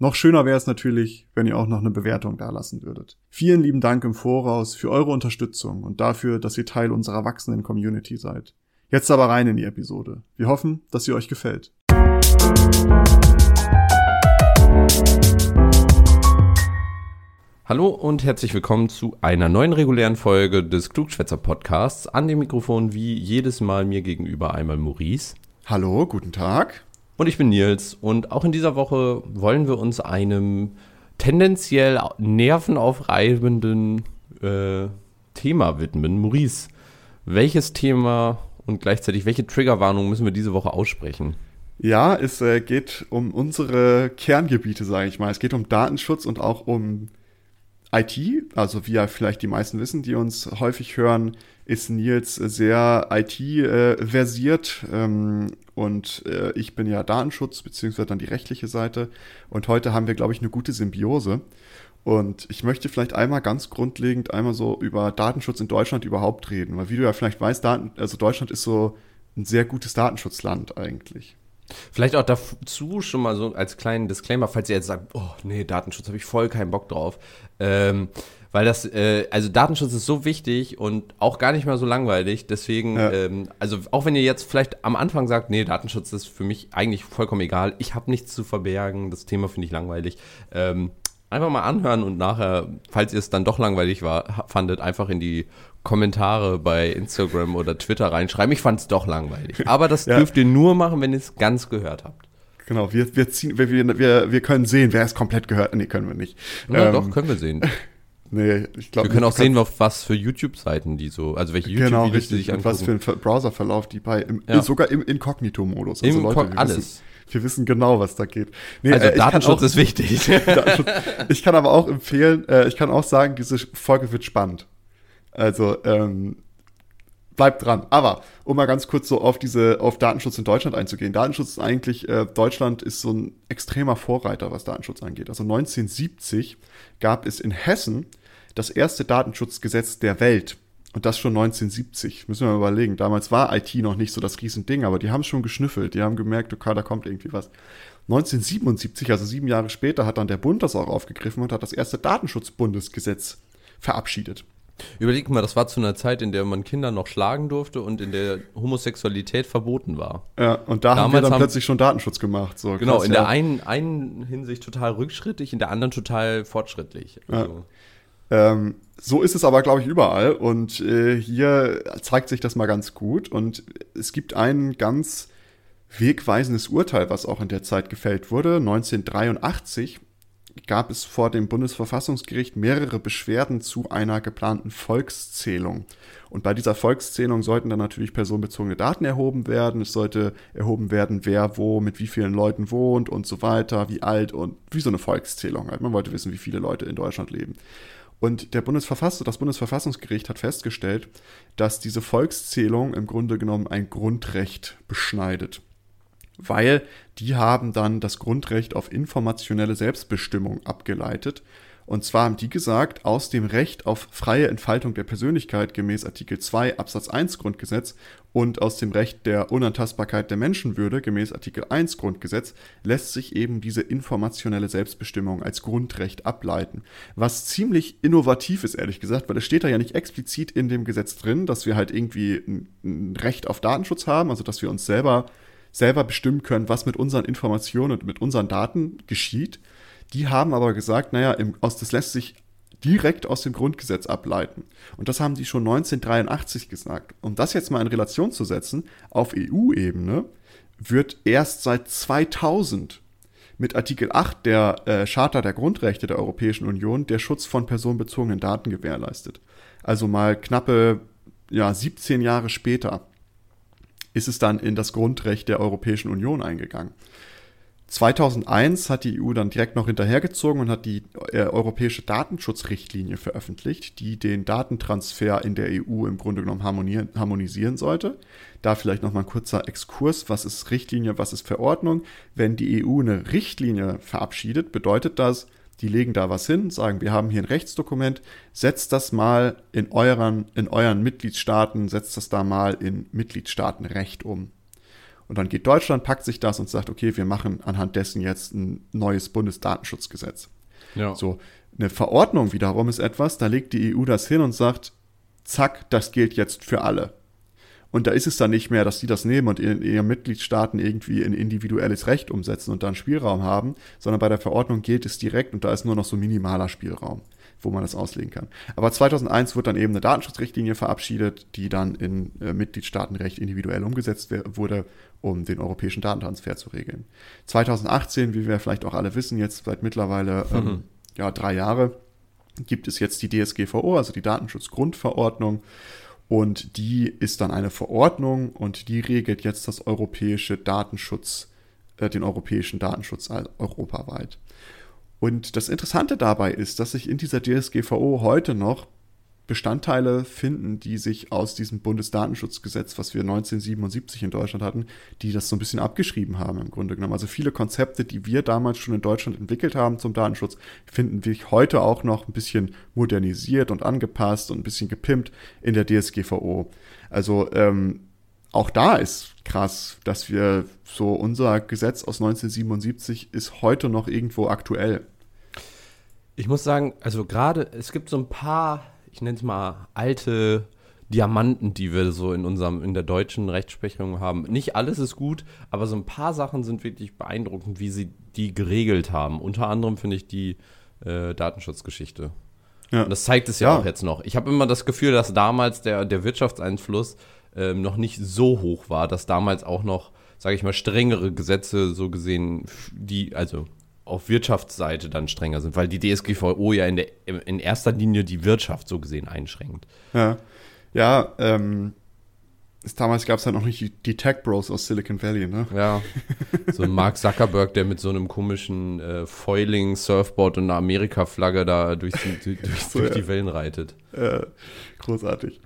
Noch schöner wäre es natürlich, wenn ihr auch noch eine Bewertung dalassen würdet. Vielen lieben Dank im Voraus für eure Unterstützung und dafür, dass ihr Teil unserer wachsenden Community seid. Jetzt aber rein in die Episode. Wir hoffen, dass sie euch gefällt. Hallo und herzlich willkommen zu einer neuen regulären Folge des Klugschwätzer Podcasts. An dem Mikrofon wie jedes Mal mir gegenüber einmal Maurice. Hallo, guten Tag. Und ich bin Nils und auch in dieser Woche wollen wir uns einem tendenziell nervenaufreibenden äh, Thema widmen. Maurice, welches Thema und gleichzeitig welche Triggerwarnung müssen wir diese Woche aussprechen? Ja, es äh, geht um unsere Kerngebiete, sage ich mal. Es geht um Datenschutz und auch um IT. Also wie ja vielleicht die meisten wissen, die uns häufig hören, ist Nils sehr IT-versiert äh, ähm, und äh, ich bin ja Datenschutz, beziehungsweise dann die rechtliche Seite. Und heute haben wir, glaube ich, eine gute Symbiose. Und ich möchte vielleicht einmal ganz grundlegend einmal so über Datenschutz in Deutschland überhaupt reden. Weil wie du ja vielleicht weißt, Daten, also Deutschland ist so ein sehr gutes Datenschutzland eigentlich. Vielleicht auch dazu schon mal so als kleinen Disclaimer, falls ihr jetzt sagt, oh nee, Datenschutz habe ich voll keinen Bock drauf. Ähm, weil das, äh, also Datenschutz ist so wichtig und auch gar nicht mal so langweilig. Deswegen, ja. ähm, also auch wenn ihr jetzt vielleicht am Anfang sagt, nee, Datenschutz ist für mich eigentlich vollkommen egal, ich habe nichts zu verbergen, das Thema finde ich langweilig. Ähm, einfach mal anhören und nachher, falls ihr es dann doch langweilig war, fandet, einfach in die Kommentare bei Instagram oder Twitter reinschreiben. Ich fand es doch langweilig. Aber das ja. dürft ihr nur machen, wenn ihr es ganz gehört habt. Genau, wir, wir, ziehen, wir, wir, wir können sehen, wer es komplett gehört. Nee, können wir nicht. Ja, ähm, doch, können wir sehen. Nee, ich glaube. Wir können auch sehen, auf was für YouTube-Seiten die so, also welche genau, YouTube-Videos die sich angucken. was für ein Browserverlauf die bei, im, ja. sogar im Inkognito-Modus. Also Leute, wir alles. Wissen, wir wissen genau, was da geht. Nee, also äh, Datenschutz auch, ist wichtig. Ich kann aber auch empfehlen, äh, ich kann auch sagen, diese Folge wird spannend. Also, ähm, bleibt dran. Aber um mal ganz kurz so auf diese auf Datenschutz in Deutschland einzugehen. Datenschutz ist eigentlich äh, Deutschland ist so ein extremer Vorreiter, was Datenschutz angeht. Also 1970 gab es in Hessen das erste Datenschutzgesetz der Welt. Und das schon 1970. Müssen wir mal überlegen. Damals war IT noch nicht so das Riesending, aber die haben es schon geschnüffelt. Die haben gemerkt, okay, da kommt irgendwie was. 1977, also sieben Jahre später, hat dann der Bund das auch aufgegriffen und hat das erste Datenschutzbundesgesetz verabschiedet. Überleg mal, das war zu einer Zeit, in der man Kinder noch schlagen durfte und in der Homosexualität verboten war. Ja, und da Damals haben wir dann haben, plötzlich schon Datenschutz gemacht. So, genau, krass, in ja. der einen, einen Hinsicht total rückschrittig, in der anderen total fortschrittlich. Also. Ja. Ähm, so ist es aber, glaube ich, überall. Und äh, hier zeigt sich das mal ganz gut. Und es gibt ein ganz wegweisendes Urteil, was auch in der Zeit gefällt wurde. 1983 gab es vor dem Bundesverfassungsgericht mehrere Beschwerden zu einer geplanten Volkszählung. Und bei dieser Volkszählung sollten dann natürlich personenbezogene Daten erhoben werden. Es sollte erhoben werden, wer wo mit wie vielen Leuten wohnt und so weiter, wie alt und wie so eine Volkszählung halt. Man wollte wissen, wie viele Leute in Deutschland leben. Und der Bundesverfass das Bundesverfassungsgericht hat festgestellt, dass diese Volkszählung im Grunde genommen ein Grundrecht beschneidet weil die haben dann das Grundrecht auf informationelle Selbstbestimmung abgeleitet. Und zwar haben die gesagt, aus dem Recht auf freie Entfaltung der Persönlichkeit gemäß Artikel 2 Absatz 1 Grundgesetz und aus dem Recht der Unantastbarkeit der Menschenwürde gemäß Artikel 1 Grundgesetz lässt sich eben diese informationelle Selbstbestimmung als Grundrecht ableiten. Was ziemlich innovativ ist, ehrlich gesagt, weil es steht da ja nicht explizit in dem Gesetz drin, dass wir halt irgendwie ein Recht auf Datenschutz haben, also dass wir uns selber selber bestimmen können, was mit unseren Informationen und mit unseren Daten geschieht. Die haben aber gesagt, naja, im, aus, das lässt sich direkt aus dem Grundgesetz ableiten. Und das haben die schon 1983 gesagt. Um das jetzt mal in Relation zu setzen, auf EU-Ebene wird erst seit 2000 mit Artikel 8 der äh, Charta der Grundrechte der Europäischen Union der Schutz von personenbezogenen Daten gewährleistet. Also mal knappe ja, 17 Jahre später ist es dann in das Grundrecht der Europäischen Union eingegangen. 2001 hat die EU dann direkt noch hinterhergezogen und hat die äh, europäische Datenschutzrichtlinie veröffentlicht, die den Datentransfer in der EU im Grunde genommen harmonisieren sollte. Da vielleicht noch mal ein kurzer Exkurs, was ist Richtlinie, was ist Verordnung? Wenn die EU eine Richtlinie verabschiedet, bedeutet das, die legen da was hin, sagen, wir haben hier ein Rechtsdokument, setzt das mal in euren, in euren Mitgliedstaaten, setzt das da mal in Mitgliedstaatenrecht um. Und dann geht Deutschland, packt sich das und sagt, okay, wir machen anhand dessen jetzt ein neues Bundesdatenschutzgesetz. Ja. So, eine Verordnung wiederum ist etwas, da legt die EU das hin und sagt, zack, das gilt jetzt für alle. Und da ist es dann nicht mehr, dass die das nehmen und in ihren Mitgliedstaaten irgendwie ein individuelles Recht umsetzen und dann Spielraum haben, sondern bei der Verordnung gilt es direkt und da ist nur noch so minimaler Spielraum wo man das auslegen kann. Aber 2001 wurde dann eben eine Datenschutzrichtlinie verabschiedet, die dann in äh, Mitgliedstaatenrecht individuell umgesetzt wurde, um den europäischen Datentransfer zu regeln. 2018, wie wir vielleicht auch alle wissen, jetzt seit mittlerweile ähm, mhm. ja, drei Jahre, gibt es jetzt die DSGVO, also die Datenschutzgrundverordnung. Und die ist dann eine Verordnung und die regelt jetzt das europäische Datenschutz, äh, den europäischen Datenschutz europaweit. Und das Interessante dabei ist, dass sich in dieser DSGVO heute noch Bestandteile finden, die sich aus diesem Bundesdatenschutzgesetz, was wir 1977 in Deutschland hatten, die das so ein bisschen abgeschrieben haben im Grunde genommen. Also viele Konzepte, die wir damals schon in Deutschland entwickelt haben zum Datenschutz, finden wir heute auch noch ein bisschen modernisiert und angepasst und ein bisschen gepimpt in der DSGVO. Also ähm, auch da ist krass, dass wir so unser Gesetz aus 1977 ist heute noch irgendwo aktuell. Ich muss sagen, also gerade, es gibt so ein paar, ich nenne es mal, alte Diamanten, die wir so in unserem, in der deutschen Rechtsprechung haben. Nicht alles ist gut, aber so ein paar Sachen sind wirklich beeindruckend, wie sie die geregelt haben. Unter anderem finde ich die äh, Datenschutzgeschichte. Ja. Und das zeigt es ja, ja. auch jetzt noch. Ich habe immer das Gefühl, dass damals der, der Wirtschaftseinfluss äh, noch nicht so hoch war, dass damals auch noch, sage ich mal, strengere Gesetze so gesehen, die, also auf Wirtschaftsseite dann strenger sind, weil die DSGVO ja in, der, in erster Linie die Wirtschaft so gesehen einschränkt. Ja, ja ähm, damals gab es halt noch nicht die, die, Tech Bros aus Silicon Valley, ne? Ja, so ein Mark Zuckerberg, der mit so einem komischen äh, Foiling-Surfboard und einer Amerika-Flagge da durch, die, durch, so, durch ja. die Wellen reitet. Äh, großartig.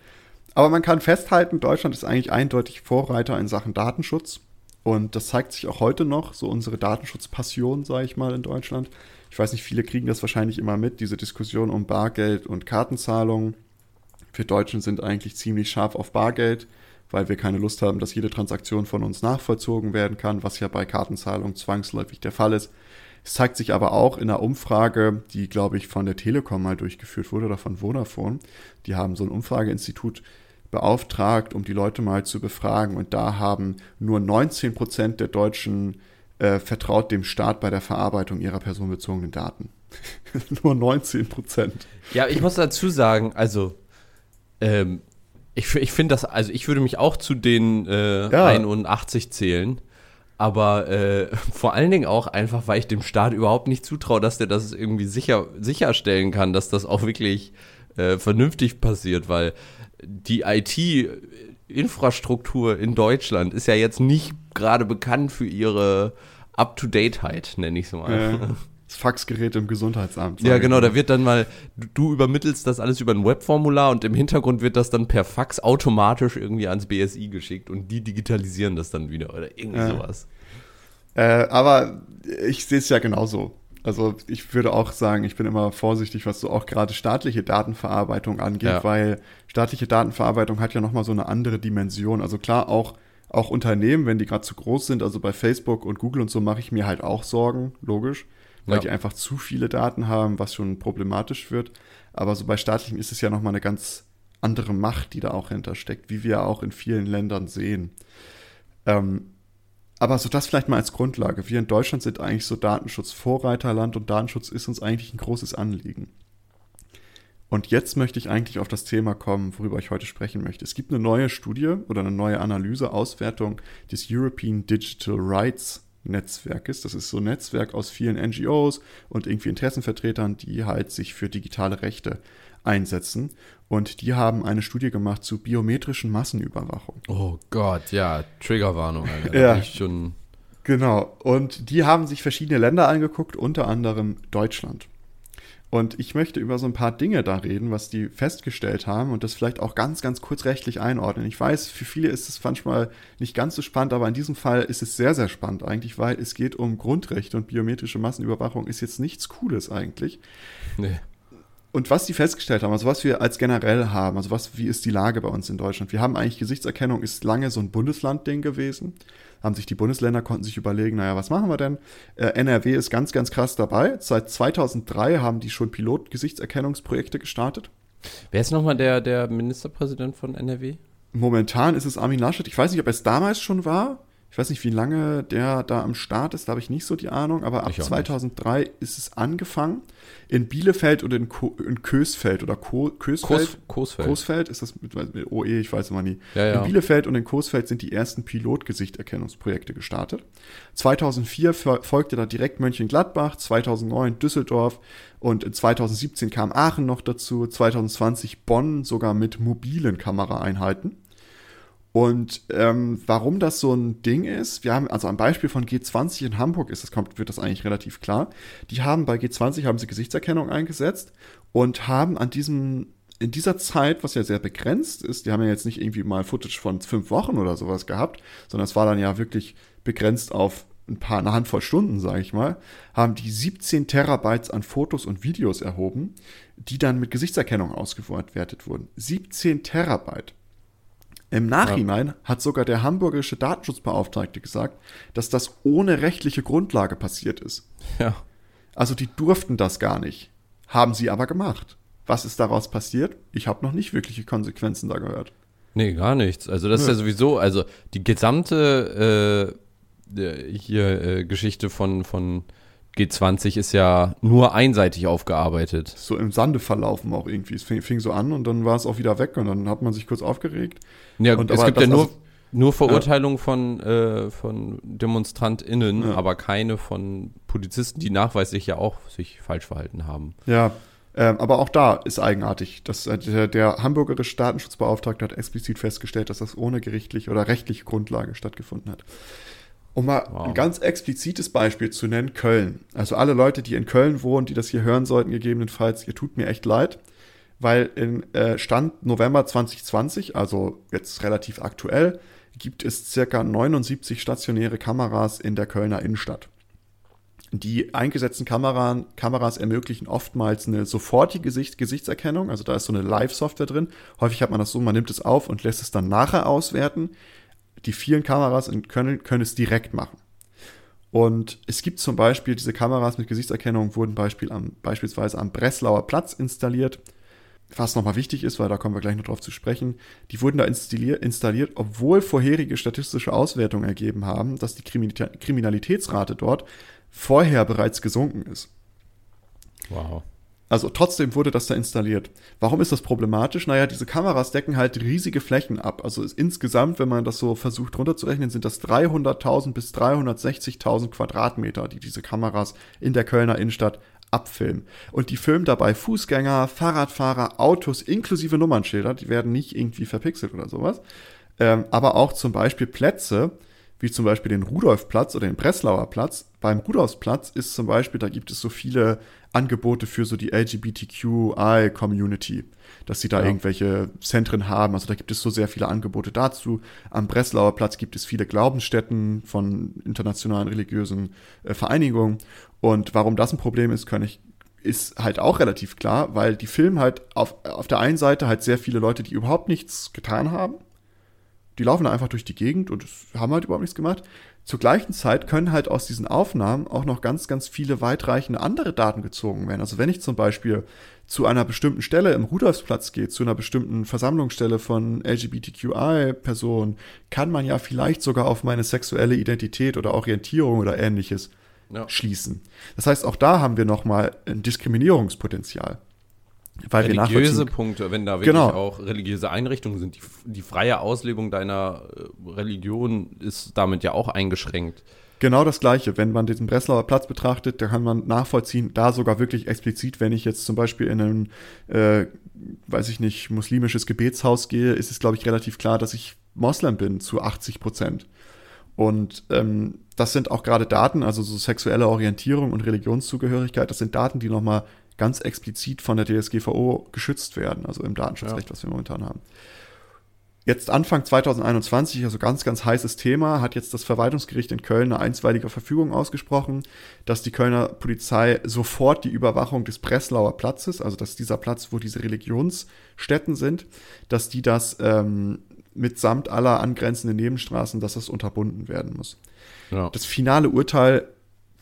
Aber man kann festhalten, Deutschland ist eigentlich eindeutig Vorreiter in Sachen Datenschutz. Und das zeigt sich auch heute noch, so unsere Datenschutzpassion, sage ich mal, in Deutschland. Ich weiß nicht, viele kriegen das wahrscheinlich immer mit, diese Diskussion um Bargeld und Kartenzahlung. Wir Deutschen sind eigentlich ziemlich scharf auf Bargeld, weil wir keine Lust haben, dass jede Transaktion von uns nachvollzogen werden kann, was ja bei Kartenzahlung zwangsläufig der Fall ist. Es zeigt sich aber auch in einer Umfrage, die, glaube ich, von der Telekom mal durchgeführt wurde oder von Vodafone. Die haben so ein Umfrageinstitut beauftragt, um die Leute mal zu befragen. Und da haben nur 19 Prozent der Deutschen äh, vertraut dem Staat bei der Verarbeitung ihrer personenbezogenen Daten. nur 19 Prozent. Ja, ich muss dazu sagen, also ähm, ich, ich finde das, also ich würde mich auch zu den äh, ja. 81 zählen. Aber äh, vor allen Dingen auch einfach, weil ich dem Staat überhaupt nicht zutraue, dass der das irgendwie sicher, sicherstellen kann, dass das auch wirklich äh, vernünftig passiert, weil die IT-Infrastruktur in Deutschland ist ja jetzt nicht gerade bekannt für ihre Up-to-Date-Heit, nenne ich es mal. Äh, das Faxgerät im Gesundheitsamt. Ja, genau, da wird dann mal, du übermittelst das alles über ein Webformular und im Hintergrund wird das dann per Fax automatisch irgendwie ans BSI geschickt und die digitalisieren das dann wieder oder irgendwie äh. sowas. Äh, aber ich sehe es ja genauso. Also ich würde auch sagen, ich bin immer vorsichtig, was so auch gerade staatliche Datenverarbeitung angeht, ja. weil staatliche Datenverarbeitung hat ja nochmal so eine andere Dimension. Also klar, auch, auch Unternehmen, wenn die gerade zu groß sind, also bei Facebook und Google und so mache ich mir halt auch Sorgen, logisch, weil ja. die einfach zu viele Daten haben, was schon problematisch wird. Aber so bei staatlichen ist es ja nochmal eine ganz andere Macht, die da auch hintersteckt, wie wir auch in vielen Ländern sehen. Ähm, aber so das vielleicht mal als Grundlage. Wir in Deutschland sind eigentlich so Datenschutz-Vorreiterland und Datenschutz ist uns eigentlich ein großes Anliegen. Und jetzt möchte ich eigentlich auf das Thema kommen, worüber ich heute sprechen möchte. Es gibt eine neue Studie oder eine neue Analyse, Auswertung des European Digital Rights Netzwerkes. Das ist so ein Netzwerk aus vielen NGOs und irgendwie Interessenvertretern, die halt sich für digitale Rechte einsetzen. Und die haben eine Studie gemacht zu biometrischen Massenüberwachung. Oh Gott, ja, Triggerwarnung, Alter. ja. Ich schon Genau. Und die haben sich verschiedene Länder angeguckt, unter anderem Deutschland. Und ich möchte über so ein paar Dinge da reden, was die festgestellt haben und das vielleicht auch ganz, ganz kurz rechtlich einordnen. Ich weiß, für viele ist es manchmal nicht ganz so spannend, aber in diesem Fall ist es sehr, sehr spannend eigentlich, weil es geht um Grundrechte und biometrische Massenüberwachung ist jetzt nichts Cooles eigentlich. Nee. Und was die festgestellt haben, also was wir als generell haben, also was, wie ist die Lage bei uns in Deutschland? Wir haben eigentlich Gesichtserkennung, ist lange so ein Bundesland-Ding gewesen haben sich die Bundesländer, konnten sich überlegen, naja, was machen wir denn? Äh, NRW ist ganz, ganz krass dabei. Seit 2003 haben die schon Pilotgesichtserkennungsprojekte gestartet. Wer ist nochmal der, der Ministerpräsident von NRW? Momentan ist es Armin Laschet. Ich weiß nicht, ob es damals schon war. Ich weiß nicht, wie lange der da am Start ist, da habe ich nicht so die Ahnung, aber ab 2003 nicht. ist es angefangen. In Bielefeld und in, Ko in Kösfeld oder Ko Kösfeld. Kos Coesfeld. Coesfeld ist das mit, mit OE, ich weiß immer nie. Ja, ja. In Bielefeld und in Coesfeld sind die ersten Pilotgesichterkennungsprojekte gestartet. 2004 folgte da direkt Mönchengladbach, 2009 Düsseldorf und 2017 kam Aachen noch dazu, 2020 Bonn sogar mit mobilen Kameraeinheiten. Und ähm, warum das so ein Ding ist, wir haben, also am Beispiel von G20 in Hamburg ist das, kommt, wird das eigentlich relativ klar. Die haben bei G20 haben sie Gesichtserkennung eingesetzt und haben an diesem, in dieser Zeit, was ja sehr begrenzt ist, die haben ja jetzt nicht irgendwie mal Footage von fünf Wochen oder sowas gehabt, sondern es war dann ja wirklich begrenzt auf ein paar, eine Handvoll Stunden, sage ich mal, haben die 17 Terabytes an Fotos und Videos erhoben, die dann mit Gesichtserkennung ausgewertet wurden. 17 Terabyte. Im Nachhinein ja. hat sogar der hamburgische Datenschutzbeauftragte gesagt, dass das ohne rechtliche Grundlage passiert ist. Ja. Also die durften das gar nicht. Haben sie aber gemacht. Was ist daraus passiert? Ich habe noch nicht wirkliche Konsequenzen da gehört. Nee, gar nichts. Also das Nö. ist ja sowieso, also die gesamte äh, hier äh, Geschichte von, von G20 ist ja nur einseitig aufgearbeitet. So im Sande verlaufen auch irgendwie. Es fing, fing so an und dann war es auch wieder weg und dann hat man sich kurz aufgeregt. Ja, und es gibt ja nur, also, nur Verurteilungen ja. von, äh, von DemonstrantInnen, ja. aber keine von Polizisten, die nachweislich ja auch sich falsch verhalten haben. Ja, ähm, aber auch da ist eigenartig. Dass, äh, der, der hamburgerische Datenschutzbeauftragte hat explizit festgestellt, dass das ohne gerichtliche oder rechtliche Grundlage stattgefunden hat. Um mal wow. ein ganz explizites Beispiel zu nennen, Köln. Also alle Leute, die in Köln wohnen, die das hier hören sollten, gegebenenfalls, ihr tut mir echt leid, weil in äh, Stand November 2020, also jetzt relativ aktuell, gibt es circa 79 stationäre Kameras in der Kölner Innenstadt. Die eingesetzten Kameran, Kameras ermöglichen oftmals eine sofortige Gesicht, Gesichtserkennung, also da ist so eine Live-Software drin. Häufig hat man das so, man nimmt es auf und lässt es dann nachher auswerten die vielen Kameras können, können es direkt machen. Und es gibt zum Beispiel diese Kameras mit Gesichtserkennung, wurden Beispiel am, beispielsweise am Breslauer Platz installiert. Was nochmal wichtig ist, weil da kommen wir gleich noch drauf zu sprechen, die wurden da installiert, obwohl vorherige statistische Auswertungen ergeben haben, dass die Kriminalitätsrate dort vorher bereits gesunken ist. Wow. Also trotzdem wurde das da installiert. Warum ist das problematisch? Naja, diese Kameras decken halt riesige Flächen ab. Also insgesamt, wenn man das so versucht runterzurechnen, sind das 300.000 bis 360.000 Quadratmeter, die diese Kameras in der Kölner Innenstadt abfilmen. Und die filmen dabei Fußgänger, Fahrradfahrer, Autos inklusive Nummernschilder. Die werden nicht irgendwie verpixelt oder sowas. Ähm, aber auch zum Beispiel Plätze, wie zum Beispiel den Rudolfplatz oder den Breslauer Platz. Beim Rudolfsplatz ist zum Beispiel, da gibt es so viele Angebote für so die LGBTQI-Community, dass sie da ja. irgendwelche Zentren haben. Also da gibt es so sehr viele Angebote dazu. Am Breslauer Platz gibt es viele Glaubensstätten von internationalen religiösen äh, Vereinigungen. Und warum das ein Problem ist, kann ich ist halt auch relativ klar, weil die filmen halt auf, auf der einen Seite halt sehr viele Leute, die überhaupt nichts getan haben die laufen da einfach durch die Gegend und haben halt überhaupt nichts gemacht. Zur gleichen Zeit können halt aus diesen Aufnahmen auch noch ganz, ganz viele weitreichende andere Daten gezogen werden. Also wenn ich zum Beispiel zu einer bestimmten Stelle im Rudolfsplatz gehe, zu einer bestimmten Versammlungsstelle von LGBTQI-Personen, kann man ja vielleicht sogar auf meine sexuelle Identität oder Orientierung oder ähnliches ja. schließen. Das heißt, auch da haben wir nochmal ein Diskriminierungspotenzial. Weil religiöse Punkte, wenn da wirklich genau. auch religiöse Einrichtungen sind, die, die freie Auslebung deiner äh, Religion ist damit ja auch eingeschränkt. Genau das Gleiche. Wenn man diesen Breslauer Platz betrachtet, da kann man nachvollziehen, da sogar wirklich explizit, wenn ich jetzt zum Beispiel in ein, äh, weiß ich nicht, muslimisches Gebetshaus gehe, ist es, glaube ich, relativ klar, dass ich Moslem bin zu 80 Prozent. Und ähm, das sind auch gerade Daten, also so sexuelle Orientierung und Religionszugehörigkeit, das sind Daten, die nochmal ganz explizit von der DSGVO geschützt werden, also im Datenschutzrecht, ja. was wir momentan haben. Jetzt Anfang 2021, also ganz, ganz heißes Thema, hat jetzt das Verwaltungsgericht in Köln eine einstweilige Verfügung ausgesprochen, dass die Kölner Polizei sofort die Überwachung des Breslauer Platzes, also dass dieser Platz, wo diese Religionsstätten sind, dass die das ähm, mitsamt aller angrenzenden Nebenstraßen, dass das unterbunden werden muss. Ja. Das finale Urteil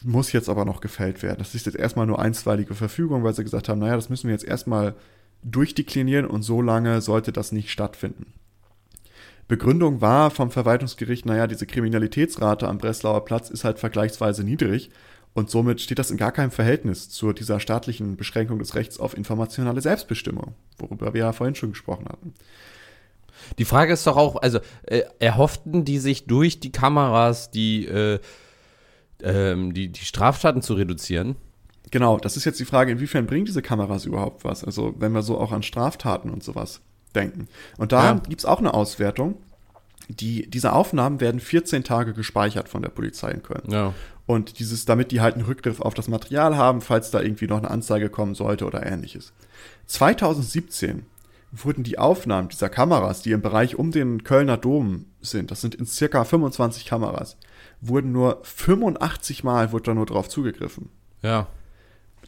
muss jetzt aber noch gefällt werden. Das ist jetzt erstmal nur einstweilige Verfügung, weil sie gesagt haben, naja, das müssen wir jetzt erstmal durchdeklinieren und so lange sollte das nicht stattfinden. Begründung war vom Verwaltungsgericht, naja, diese Kriminalitätsrate am Breslauer Platz ist halt vergleichsweise niedrig und somit steht das in gar keinem Verhältnis zu dieser staatlichen Beschränkung des Rechts auf informationale Selbstbestimmung, worüber wir ja vorhin schon gesprochen hatten. Die Frage ist doch auch, also äh, erhofften die sich durch die Kameras die, äh, ähm, die, die Straftaten zu reduzieren? Genau, das ist jetzt die Frage, inwiefern bringen diese Kameras überhaupt was? Also wenn wir so auch an Straftaten und sowas denken. Und da ja. gibt es auch eine Auswertung. Die, diese Aufnahmen werden 14 Tage gespeichert von der Polizei in Köln. Ja. Und dieses, damit die halt einen Rückgriff auf das Material haben, falls da irgendwie noch eine Anzeige kommen sollte oder ähnliches. 2017 wurden die Aufnahmen dieser Kameras, die im Bereich um den Kölner Dom sind, das sind in circa 25 Kameras, wurden nur 85 Mal wurde da nur drauf zugegriffen. Ja.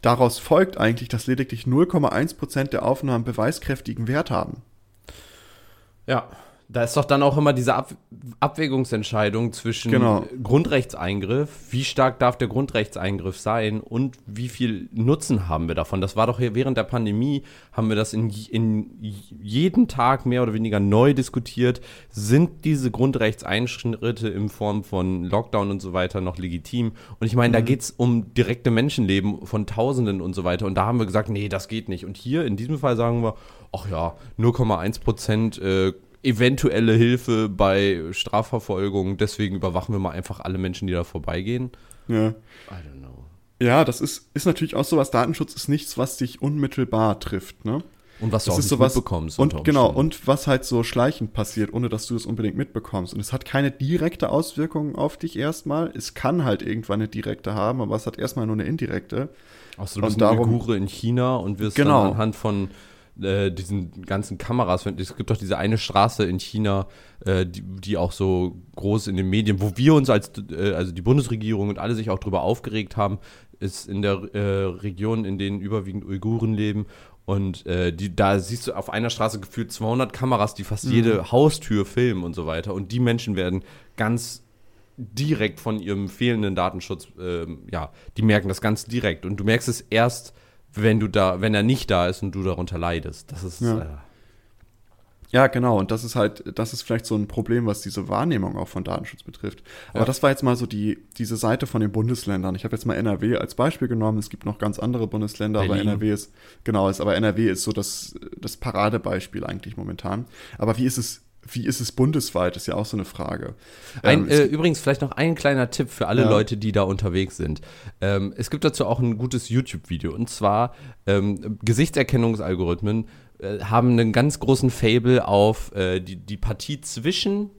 Daraus folgt eigentlich, dass lediglich 0,1% der Aufnahmen beweiskräftigen Wert haben. Ja. Da ist doch dann auch immer diese Ab Abwägungsentscheidung zwischen genau. Grundrechtseingriff, wie stark darf der Grundrechtseingriff sein und wie viel Nutzen haben wir davon. Das war doch hier während der Pandemie, haben wir das in, in jeden Tag mehr oder weniger neu diskutiert. Sind diese Grundrechtseinschritte in Form von Lockdown und so weiter noch legitim? Und ich meine, mhm. da geht es um direkte Menschenleben von Tausenden und so weiter. Und da haben wir gesagt, nee, das geht nicht. Und hier in diesem Fall sagen wir, ach ja, 0,1 Prozent äh, eventuelle Hilfe bei Strafverfolgung. Deswegen überwachen wir mal einfach alle Menschen, die da vorbeigehen. Ja. I don't know. Ja, das ist, ist natürlich auch sowas. Datenschutz ist nichts, was dich unmittelbar trifft, ne? Und was du das auch ist sowas, mitbekommst. Und genau, und was halt so schleichend passiert, ohne dass du es unbedingt mitbekommst. Und es hat keine direkte Auswirkung auf dich erstmal. Es kann halt irgendwann eine direkte haben, aber es hat erstmal nur eine indirekte. Achso, du bist darum, Uigure in China und wirst genau. dann anhand von äh, diesen ganzen Kameras. Es gibt doch diese eine Straße in China, äh, die, die, auch so groß in den Medien, wo wir uns als, äh, also die Bundesregierung und alle sich auch darüber aufgeregt haben, ist in der äh, Region, in denen überwiegend Uiguren leben. Und äh, die, da siehst du auf einer Straße gefühlt 200 Kameras, die fast mhm. jede Haustür filmen und so weiter. Und die Menschen werden ganz direkt von ihrem fehlenden Datenschutz, ähm, ja, die merken das ganz direkt. Und du merkst es erst, wenn du da, wenn er nicht da ist und du darunter leidest. Das ist. Ja. Äh, ja, genau. Und das ist halt, das ist vielleicht so ein Problem, was diese Wahrnehmung auch von Datenschutz betrifft. Aber ja. das war jetzt mal so die, diese Seite von den Bundesländern. Ich habe jetzt mal NRW als Beispiel genommen. Es gibt noch ganz andere Bundesländer, Berlin. aber NRW ist, genau, ist, aber NRW ist so das, das Paradebeispiel eigentlich momentan. Aber wie ist es wie ist es bundesweit, ist ja auch so eine Frage. Ein, ähm, äh, übrigens, vielleicht noch ein kleiner Tipp für alle ja. Leute, die da unterwegs sind. Ähm, es gibt dazu auch ein gutes YouTube-Video und zwar ähm, Gesichtserkennungsalgorithmen äh, haben einen ganz großen Fable auf äh, die, die Partie zwischen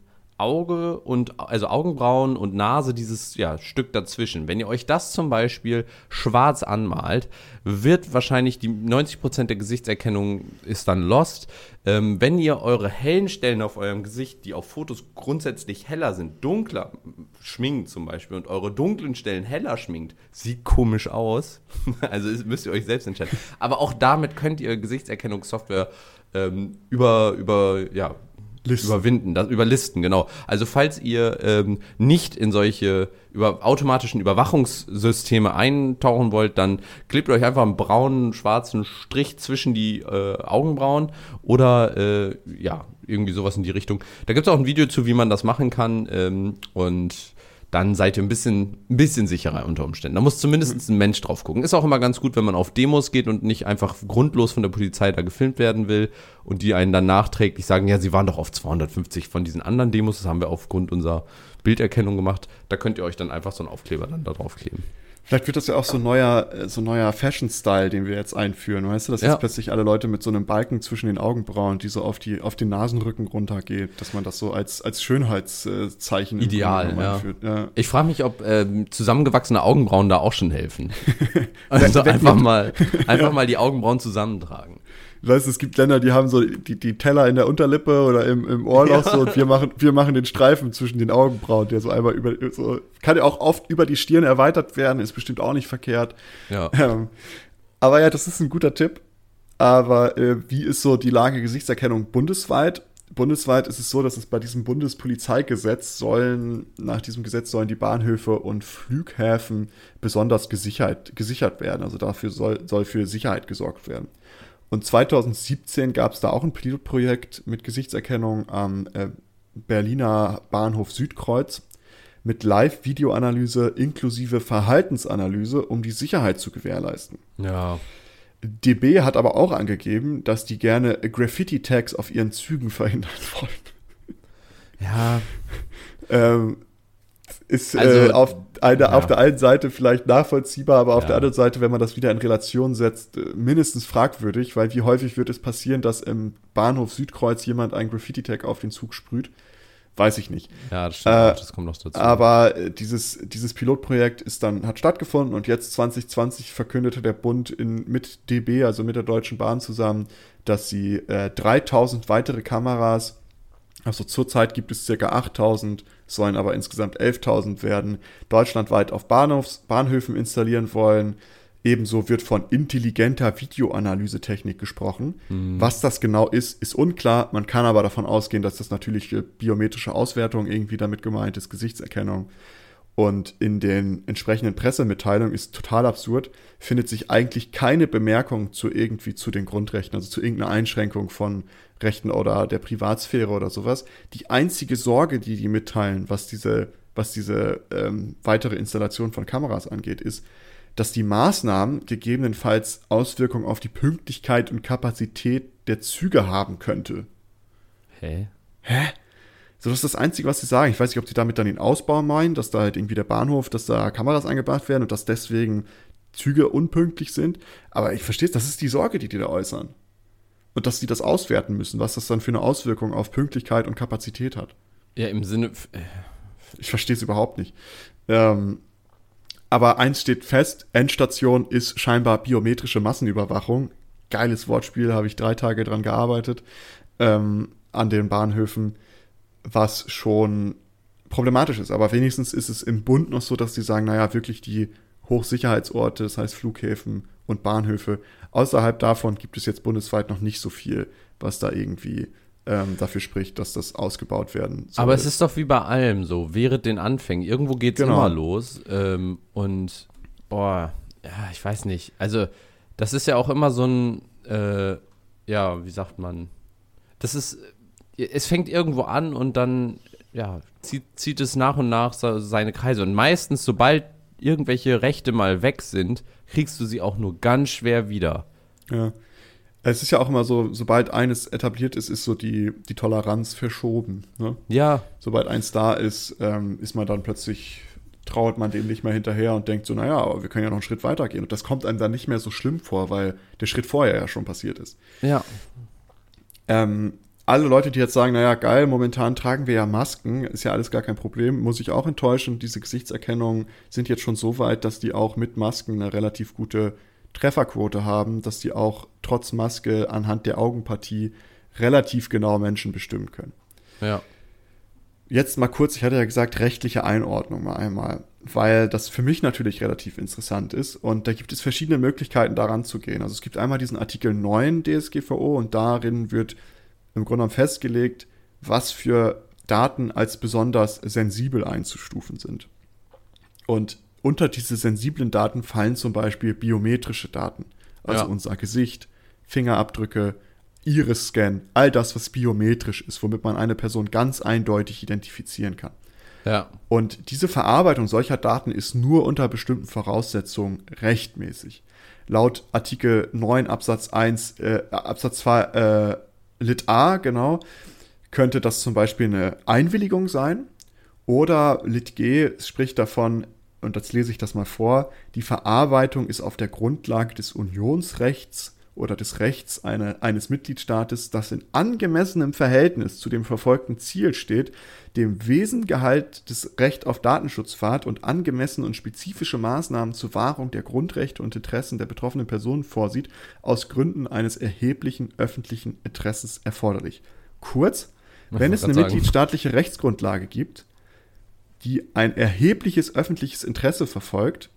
Auge und also Augenbrauen und Nase, dieses ja, Stück dazwischen. Wenn ihr euch das zum Beispiel schwarz anmalt, wird wahrscheinlich die 90% der Gesichtserkennung ist dann lost. Ähm, wenn ihr eure hellen Stellen auf eurem Gesicht, die auf Fotos grundsätzlich heller sind, dunkler schminkt zum Beispiel und eure dunklen Stellen heller schminkt, sieht komisch aus. also müsst ihr euch selbst entscheiden. Aber auch damit könnt ihr Gesichtserkennungssoftware ähm, über, über ja, Listen. Überwinden, das, über Listen, genau. Also falls ihr ähm, nicht in solche über automatischen Überwachungssysteme eintauchen wollt, dann klebt euch einfach einen braunen, schwarzen Strich zwischen die äh, Augenbrauen oder äh, ja, irgendwie sowas in die Richtung. Da gibt es auch ein Video zu, wie man das machen kann. Ähm, und dann seid ihr ein bisschen, ein bisschen sicherer unter Umständen. Da muss zumindest ein Mensch drauf gucken. Ist auch immer ganz gut, wenn man auf Demos geht und nicht einfach grundlos von der Polizei da gefilmt werden will und die einen dann nachträglich sagen, ja, sie waren doch auf 250 von diesen anderen Demos, das haben wir aufgrund unserer Bilderkennung gemacht. Da könnt ihr euch dann einfach so einen Aufkleber dann da drauf kleben. Vielleicht wird das ja auch so ein neuer, äh, so neuer Fashion-Style, den wir jetzt einführen. Weißt du, dass Ja. jetzt plötzlich alle Leute mit so einem Balken zwischen den Augenbrauen, die so auf, die, auf den Nasenrücken runtergeht, dass man das so als, als Schönheitszeichen Ideal, ja. ja. Ich frage mich, ob ähm, zusammengewachsene Augenbrauen da auch schon helfen. Also einfach mal, einfach mal die Augenbrauen zusammentragen. Weißt du, es gibt Länder, die haben so die, die Teller in der Unterlippe oder im, im Ohrloch Ja. so und wir machen, wir machen den Streifen zwischen den Augenbrauen, der so einmal über, so, kann ja auch oft über die Stirn erweitert werden, ist bestimmt auch nicht verkehrt. Ja. Ähm, aber ja, das ist ein guter Tipp. Aber äh, wie ist so die Lage Gesichtserkennung bundesweit? Bundesweit ist es so, dass es bei diesem Bundespolizeigesetz sollen, nach diesem Gesetz sollen die Bahnhöfe und Flughäfen besonders gesichert, gesichert werden. Also dafür soll, soll für Sicherheit gesorgt werden. Und 2017 gab es da auch ein Pilotprojekt mit Gesichtserkennung am äh, Berliner Bahnhof Südkreuz mit Live-Videoanalyse inklusive Verhaltensanalyse, um die Sicherheit zu gewährleisten. Ja. DB hat aber auch angegeben, dass die gerne Graffiti-Tags auf ihren Zügen verhindern wollen. Ja. Ähm, ist Also, äh, auf, eine, ja. auf der einen Seite vielleicht nachvollziehbar, aber auf Ja. der anderen Seite, wenn man das wieder in Relation setzt, äh, mindestens fragwürdig, weil wie häufig wird es passieren, dass im Bahnhof Südkreuz jemand einen Graffiti-Tag auf den Zug sprüht? Weiß ich nicht. Ja, das stimmt. Äh, das kommt noch dazu. Aber äh, dieses, dieses Pilotprojekt ist dann, hat stattgefunden und jetzt 2020 verkündete der Bund in, mit DB, also mit der Deutschen Bahn zusammen, dass sie äh, 3000 weitere Kameras, also zurzeit gibt es circa 8000, sollen aber insgesamt 11.000 werden, deutschlandweit auf Bahnhofs, Bahnhöfen installieren wollen. Ebenso wird von intelligenter Videoanalysetechnik gesprochen. Was das genau ist, ist unklar. Man kann aber davon ausgehen, dass das natürlich äh, biometrische Auswertung irgendwie damit gemeint ist, Gesichtserkennung. Und in den entsprechenden Pressemitteilungen ist total absurd, findet sich eigentlich keine Bemerkung zu irgendwie zu den Grundrechten, also zu irgendeiner Einschränkung von Rechten oder der Privatsphäre oder sowas. Die einzige Sorge, die die mitteilen, was diese, was diese ähm, weitere Installation von Kameras angeht, ist, dass die Maßnahmen gegebenenfalls Auswirkungen auf die Pünktlichkeit und Kapazität der Züge haben könnte. Hä? So, das ist das Einzige, was sie sagen. Ich weiß nicht, ob sie damit dann den Ausbau meinen, dass da halt irgendwie der Bahnhof, dass da Kameras eingebaut werden und dass deswegen Züge unpünktlich sind. Aber ich verstehe es, das ist die Sorge, die die da äußern. Und dass sie das auswerten müssen, was das dann für eine Auswirkung auf Pünktlichkeit und Kapazität hat. Ja, im Sinne. äh, Ich verstehe es überhaupt nicht. Ähm, aber eins steht fest, Endstation ist scheinbar biometrische Massenüberwachung. Geiles Wortspiel, habe ich drei Tage dran gearbeitet ähm, an den Bahnhöfen, was schon problematisch ist. Aber wenigstens ist es im Bund noch so, dass sie sagen, naja, wirklich die Hochsicherheitsorte, das heißt Flughäfen und Bahnhöfe. Außerhalb davon gibt es jetzt bundesweit noch nicht so viel, was da irgendwie ähm, dafür spricht, dass das ausgebaut werden soll. Aber es ist doch wie bei allem so, während den Anfängen. Irgendwo geht es Genau. immer los. Ähm, und, boah, ja, ich weiß nicht. Also, das ist ja auch immer so ein, äh, ja, wie sagt man? Das ist, es fängt irgendwo an und dann, ja, zieht, zieht es nach und nach seine Kreise. Und meistens, sobald irgendwelche Rechte mal weg sind, kriegst du sie auch nur ganz schwer wieder. Ja. Es ist ja auch immer so, sobald eines etabliert ist, ist so die, die Toleranz verschoben. Ne? Ja, Sobald eins da ist, ähm, ist man dann plötzlich, trauert man dem nicht mehr hinterher und denkt so, naja, aber wir können ja noch einen Schritt weitergehen. Und das kommt einem dann nicht mehr so schlimm vor, weil der Schritt vorher ja schon passiert ist. ja, Ähm, alle Leute, die jetzt sagen, naja, geil, momentan tragen wir ja Masken, ist ja alles gar kein Problem, muss ich auch enttäuschen. Diese Gesichtserkennungen sind jetzt schon so weit, dass die auch mit Masken eine relativ gute Trefferquote haben, dass die auch trotz Maske anhand der Augenpartie relativ genau Menschen bestimmen können. ja. Jetzt mal kurz, ich hatte ja gesagt, rechtliche Einordnung mal einmal, weil das für mich natürlich relativ interessant ist und da gibt es verschiedene Möglichkeiten daran zu gehen. Also es gibt einmal diesen Artikel 9 DSGVO und darin wird im Grunde genommen festgelegt, was für Daten als besonders sensibel einzustufen sind. Und unter diese sensiblen Daten fallen zum Beispiel biometrische Daten, also Ja. unser Gesicht, Fingerabdrücke, Iris-Scan, all das, was biometrisch ist, womit man eine Person ganz eindeutig identifizieren kann. Ja, Und diese Verarbeitung solcher Daten ist nur unter bestimmten Voraussetzungen rechtmäßig. Laut Artikel 9 Absatz 1, äh, Absatz 2 äh, Lit A, genau, könnte das zum Beispiel eine Einwilligung sein. Oder Lit G spricht davon, und jetzt lese ich das mal vor, die Verarbeitung ist auf der Grundlage des Unionsrechts oder des Rechts eine, eines Mitgliedstaates, das in angemessenem Verhältnis zu dem verfolgten Ziel steht, dem Wesengehalt des Recht auf Datenschutzfahrt und angemessene und spezifische Maßnahmen zur Wahrung der Grundrechte und Interessen der betroffenen Personen vorsieht, aus Gründen eines erheblichen öffentlichen Interesses erforderlich. Kurz, wenn es eine sagen. mitgliedstaatliche Rechtsgrundlage gibt, die ein erhebliches öffentliches Interesse verfolgt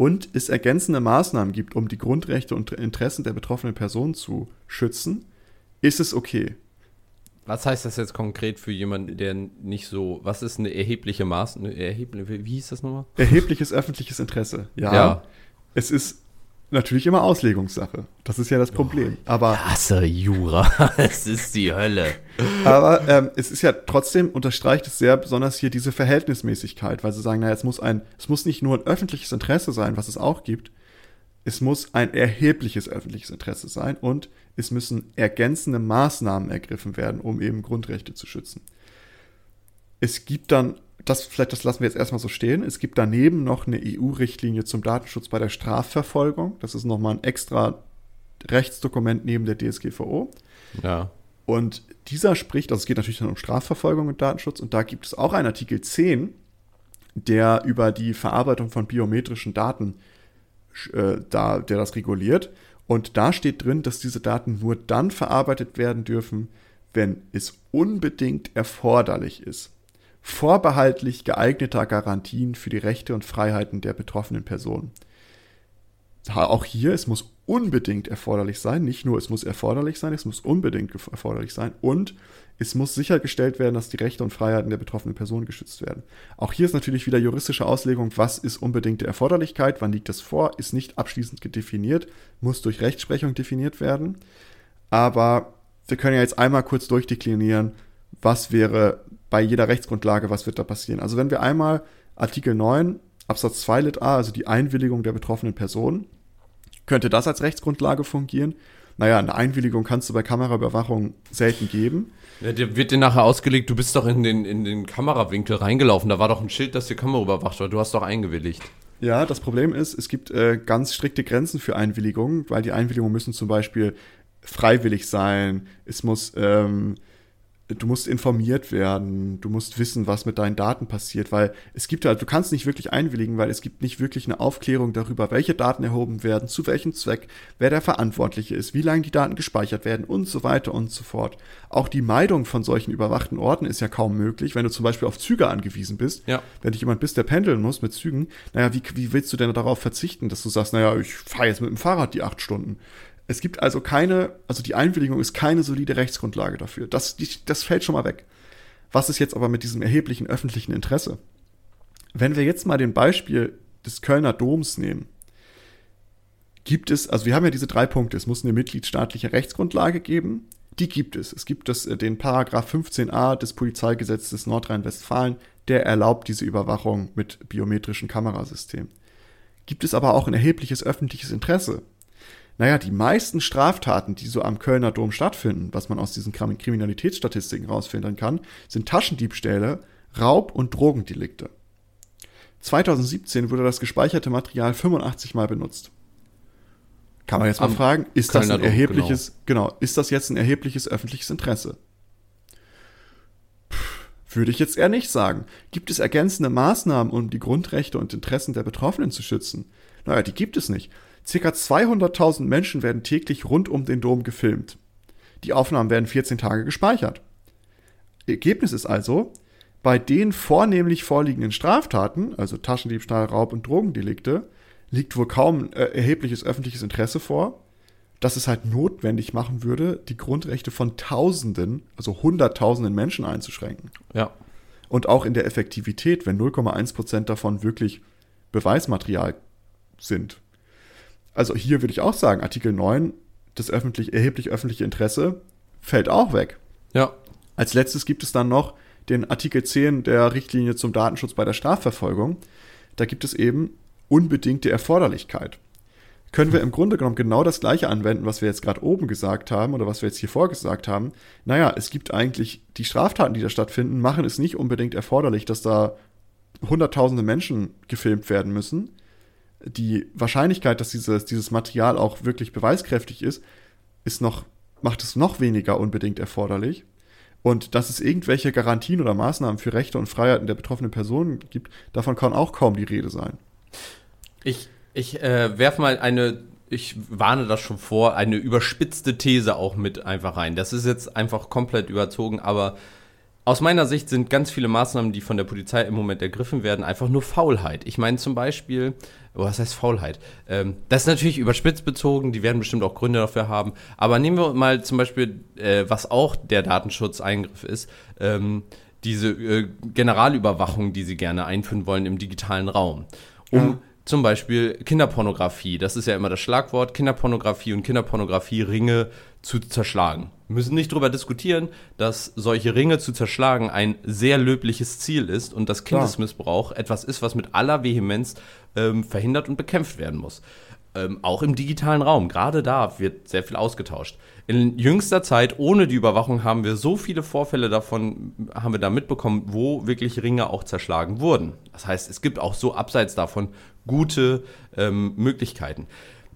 und es ergänzende Maßnahmen gibt, um die Grundrechte und Interessen der betroffenen Person zu schützen, ist es okay. Was heißt das jetzt konkret für jemanden, der nicht so, was ist eine erhebliche Maßnahme, erhebliche, wie hieß das nochmal? Erhebliches öffentliches Interesse, ja. ja. Es ist natürlich immer Auslegungssache. Das ist ja das Problem. Oh, aber ich hasse Jura. es ist die Hölle. Aber ähm, es ist ja trotzdem unterstreicht es sehr besonders hier diese Verhältnismäßigkeit, weil sie sagen, naja, es muss ein, es muss nicht nur ein öffentliches Interesse sein, was es auch gibt. Es muss ein erhebliches öffentliches Interesse sein und es müssen ergänzende Maßnahmen ergriffen werden, um eben Grundrechte zu schützen. Es gibt dann das vielleicht, das lassen wir jetzt erstmal so stehen. Es gibt daneben noch eine EU-Richtlinie zum Datenschutz bei der Strafverfolgung. Das ist nochmal ein extra Rechtsdokument neben der DSGVO. Ja. Und dieser spricht, also es geht natürlich dann um Strafverfolgung und Datenschutz, und da gibt es auch einen Artikel 10, der über die Verarbeitung von biometrischen Daten, äh, da, der das reguliert. Und da steht drin, dass diese Daten nur dann verarbeitet werden dürfen, wenn es unbedingt erforderlich ist vorbehaltlich geeigneter Garantien für die Rechte und Freiheiten der betroffenen Person. Auch hier, es muss unbedingt erforderlich sein, nicht nur es muss erforderlich sein, es muss unbedingt erforderlich sein und es muss sichergestellt werden, dass die Rechte und Freiheiten der betroffenen Person geschützt werden. Auch hier ist natürlich wieder juristische Auslegung, was ist unbedingte Erforderlichkeit, wann liegt das vor, ist nicht abschließend definiert, muss durch Rechtsprechung definiert werden. Aber wir können ja jetzt einmal kurz durchdeklinieren, was wäre bei jeder Rechtsgrundlage, was wird da passieren. Also wenn wir einmal Artikel 9 Absatz 2 Lit A, also die Einwilligung der betroffenen Person, könnte das als Rechtsgrundlage fungieren? Naja, eine Einwilligung kannst du bei Kameraüberwachung selten geben. Ja, dir wird dir nachher ausgelegt, du bist doch in den, in den Kamerawinkel reingelaufen. Da war doch ein Schild, dass die Kamera überwacht war. Du hast doch eingewilligt. Ja, das Problem ist, es gibt äh, ganz strikte Grenzen für Einwilligungen, weil die Einwilligungen müssen zum Beispiel freiwillig sein. Es muss ähm, du musst informiert werden, du musst wissen, was mit deinen Daten passiert, weil es gibt halt, du kannst nicht wirklich einwilligen, weil es gibt nicht wirklich eine Aufklärung darüber, welche Daten erhoben werden, zu welchem Zweck, wer der Verantwortliche ist, wie lange die Daten gespeichert werden und so weiter und so fort. Auch die Meidung von solchen überwachten Orten ist ja kaum möglich, wenn du zum Beispiel auf Züge angewiesen bist. Ja. Wenn du jemand bist, der pendeln muss mit Zügen, naja, wie, wie willst du denn darauf verzichten, dass du sagst, naja, ich fahre jetzt mit dem Fahrrad die acht Stunden? Es gibt also keine, also die Einwilligung ist keine solide Rechtsgrundlage dafür. Das, das fällt schon mal weg. Was ist jetzt aber mit diesem erheblichen öffentlichen Interesse? Wenn wir jetzt mal den Beispiel des Kölner Doms nehmen, gibt es, also wir haben ja diese drei Punkte. Es muss eine mitgliedstaatliche Rechtsgrundlage geben. Die gibt es. Es gibt das, äh, den Paragraph 15a des Polizeigesetzes Nordrhein-Westfalen, der erlaubt diese Überwachung mit biometrischen Kamerasystemen. Gibt es aber auch ein erhebliches öffentliches Interesse? Naja, die meisten Straftaten, die so am Kölner Dom stattfinden, was man aus diesen Kriminalitätsstatistiken rausfinden kann, sind Taschendiebstähle, Raub- und Drogendelikte. 2017 wurde das gespeicherte Material 85 Mal benutzt. Kann man jetzt mal am fragen, ist Kölner das ein erhebliches, genau. genau, ist das jetzt ein erhebliches öffentliches Interesse? würde ich jetzt eher nicht sagen. Gibt es ergänzende Maßnahmen, um die Grundrechte und Interessen der Betroffenen zu schützen? Naja, die gibt es nicht. Circa 200.000 Menschen werden täglich rund um den Dom gefilmt. Die Aufnahmen werden 14 Tage gespeichert. Ergebnis ist also, bei den vornehmlich vorliegenden Straftaten, also Taschendiebstahl, Raub und Drogendelikte, liegt wohl kaum äh, erhebliches öffentliches Interesse vor, das es halt notwendig machen würde, die Grundrechte von Tausenden, also Hunderttausenden Menschen einzuschränken. Ja. Und auch in der Effektivität, wenn 0,1 Prozent davon wirklich Beweismaterial sind. Also hier würde ich auch sagen, Artikel 9, das öffentlich, erheblich öffentliche Interesse, fällt auch weg. Ja. Als letztes gibt es dann noch den Artikel 10 der Richtlinie zum Datenschutz bei der Strafverfolgung. Da gibt es eben unbedingte Erforderlichkeit. Können wir im Grunde genommen genau das gleiche anwenden, was wir jetzt gerade oben gesagt haben oder was wir jetzt hier vorgesagt haben? Naja, es gibt eigentlich die Straftaten, die da stattfinden, machen es nicht unbedingt erforderlich, dass da hunderttausende Menschen gefilmt werden müssen. Die Wahrscheinlichkeit, dass dieses, dieses Material auch wirklich beweiskräftig ist, ist noch, macht es noch weniger unbedingt erforderlich. Und dass es irgendwelche Garantien oder Maßnahmen für Rechte und Freiheiten der betroffenen Personen gibt, davon kann auch kaum die Rede sein. Ich, ich äh, werfe mal eine, ich warne das schon vor, eine überspitzte These auch mit einfach rein. Das ist jetzt einfach komplett überzogen, aber aus meiner Sicht sind ganz viele Maßnahmen, die von der Polizei im Moment ergriffen werden, einfach nur Faulheit. Ich meine zum Beispiel, oh, was heißt Faulheit? Ähm, das ist natürlich überspitzt bezogen, die werden bestimmt auch Gründe dafür haben. Aber nehmen wir mal zum Beispiel, äh, was auch der Datenschutzeingriff ist, ähm, diese äh, Generalüberwachung, die sie gerne einführen wollen im digitalen Raum. Um ja. zum Beispiel Kinderpornografie, das ist ja immer das Schlagwort, Kinderpornografie und Kinderpornografie-Ringe zu zerschlagen. Wir müssen nicht darüber diskutieren, dass solche Ringe zu zerschlagen ein sehr löbliches Ziel ist und dass Kindesmissbrauch etwas ist, was mit aller Vehemenz ähm, verhindert und bekämpft werden muss. Ähm, auch im digitalen Raum, gerade da wird sehr viel ausgetauscht. In jüngster Zeit, ohne die Überwachung, haben wir so viele Vorfälle davon, haben wir da mitbekommen, wo wirklich Ringe auch zerschlagen wurden. Das heißt, es gibt auch so abseits davon gute ähm, Möglichkeiten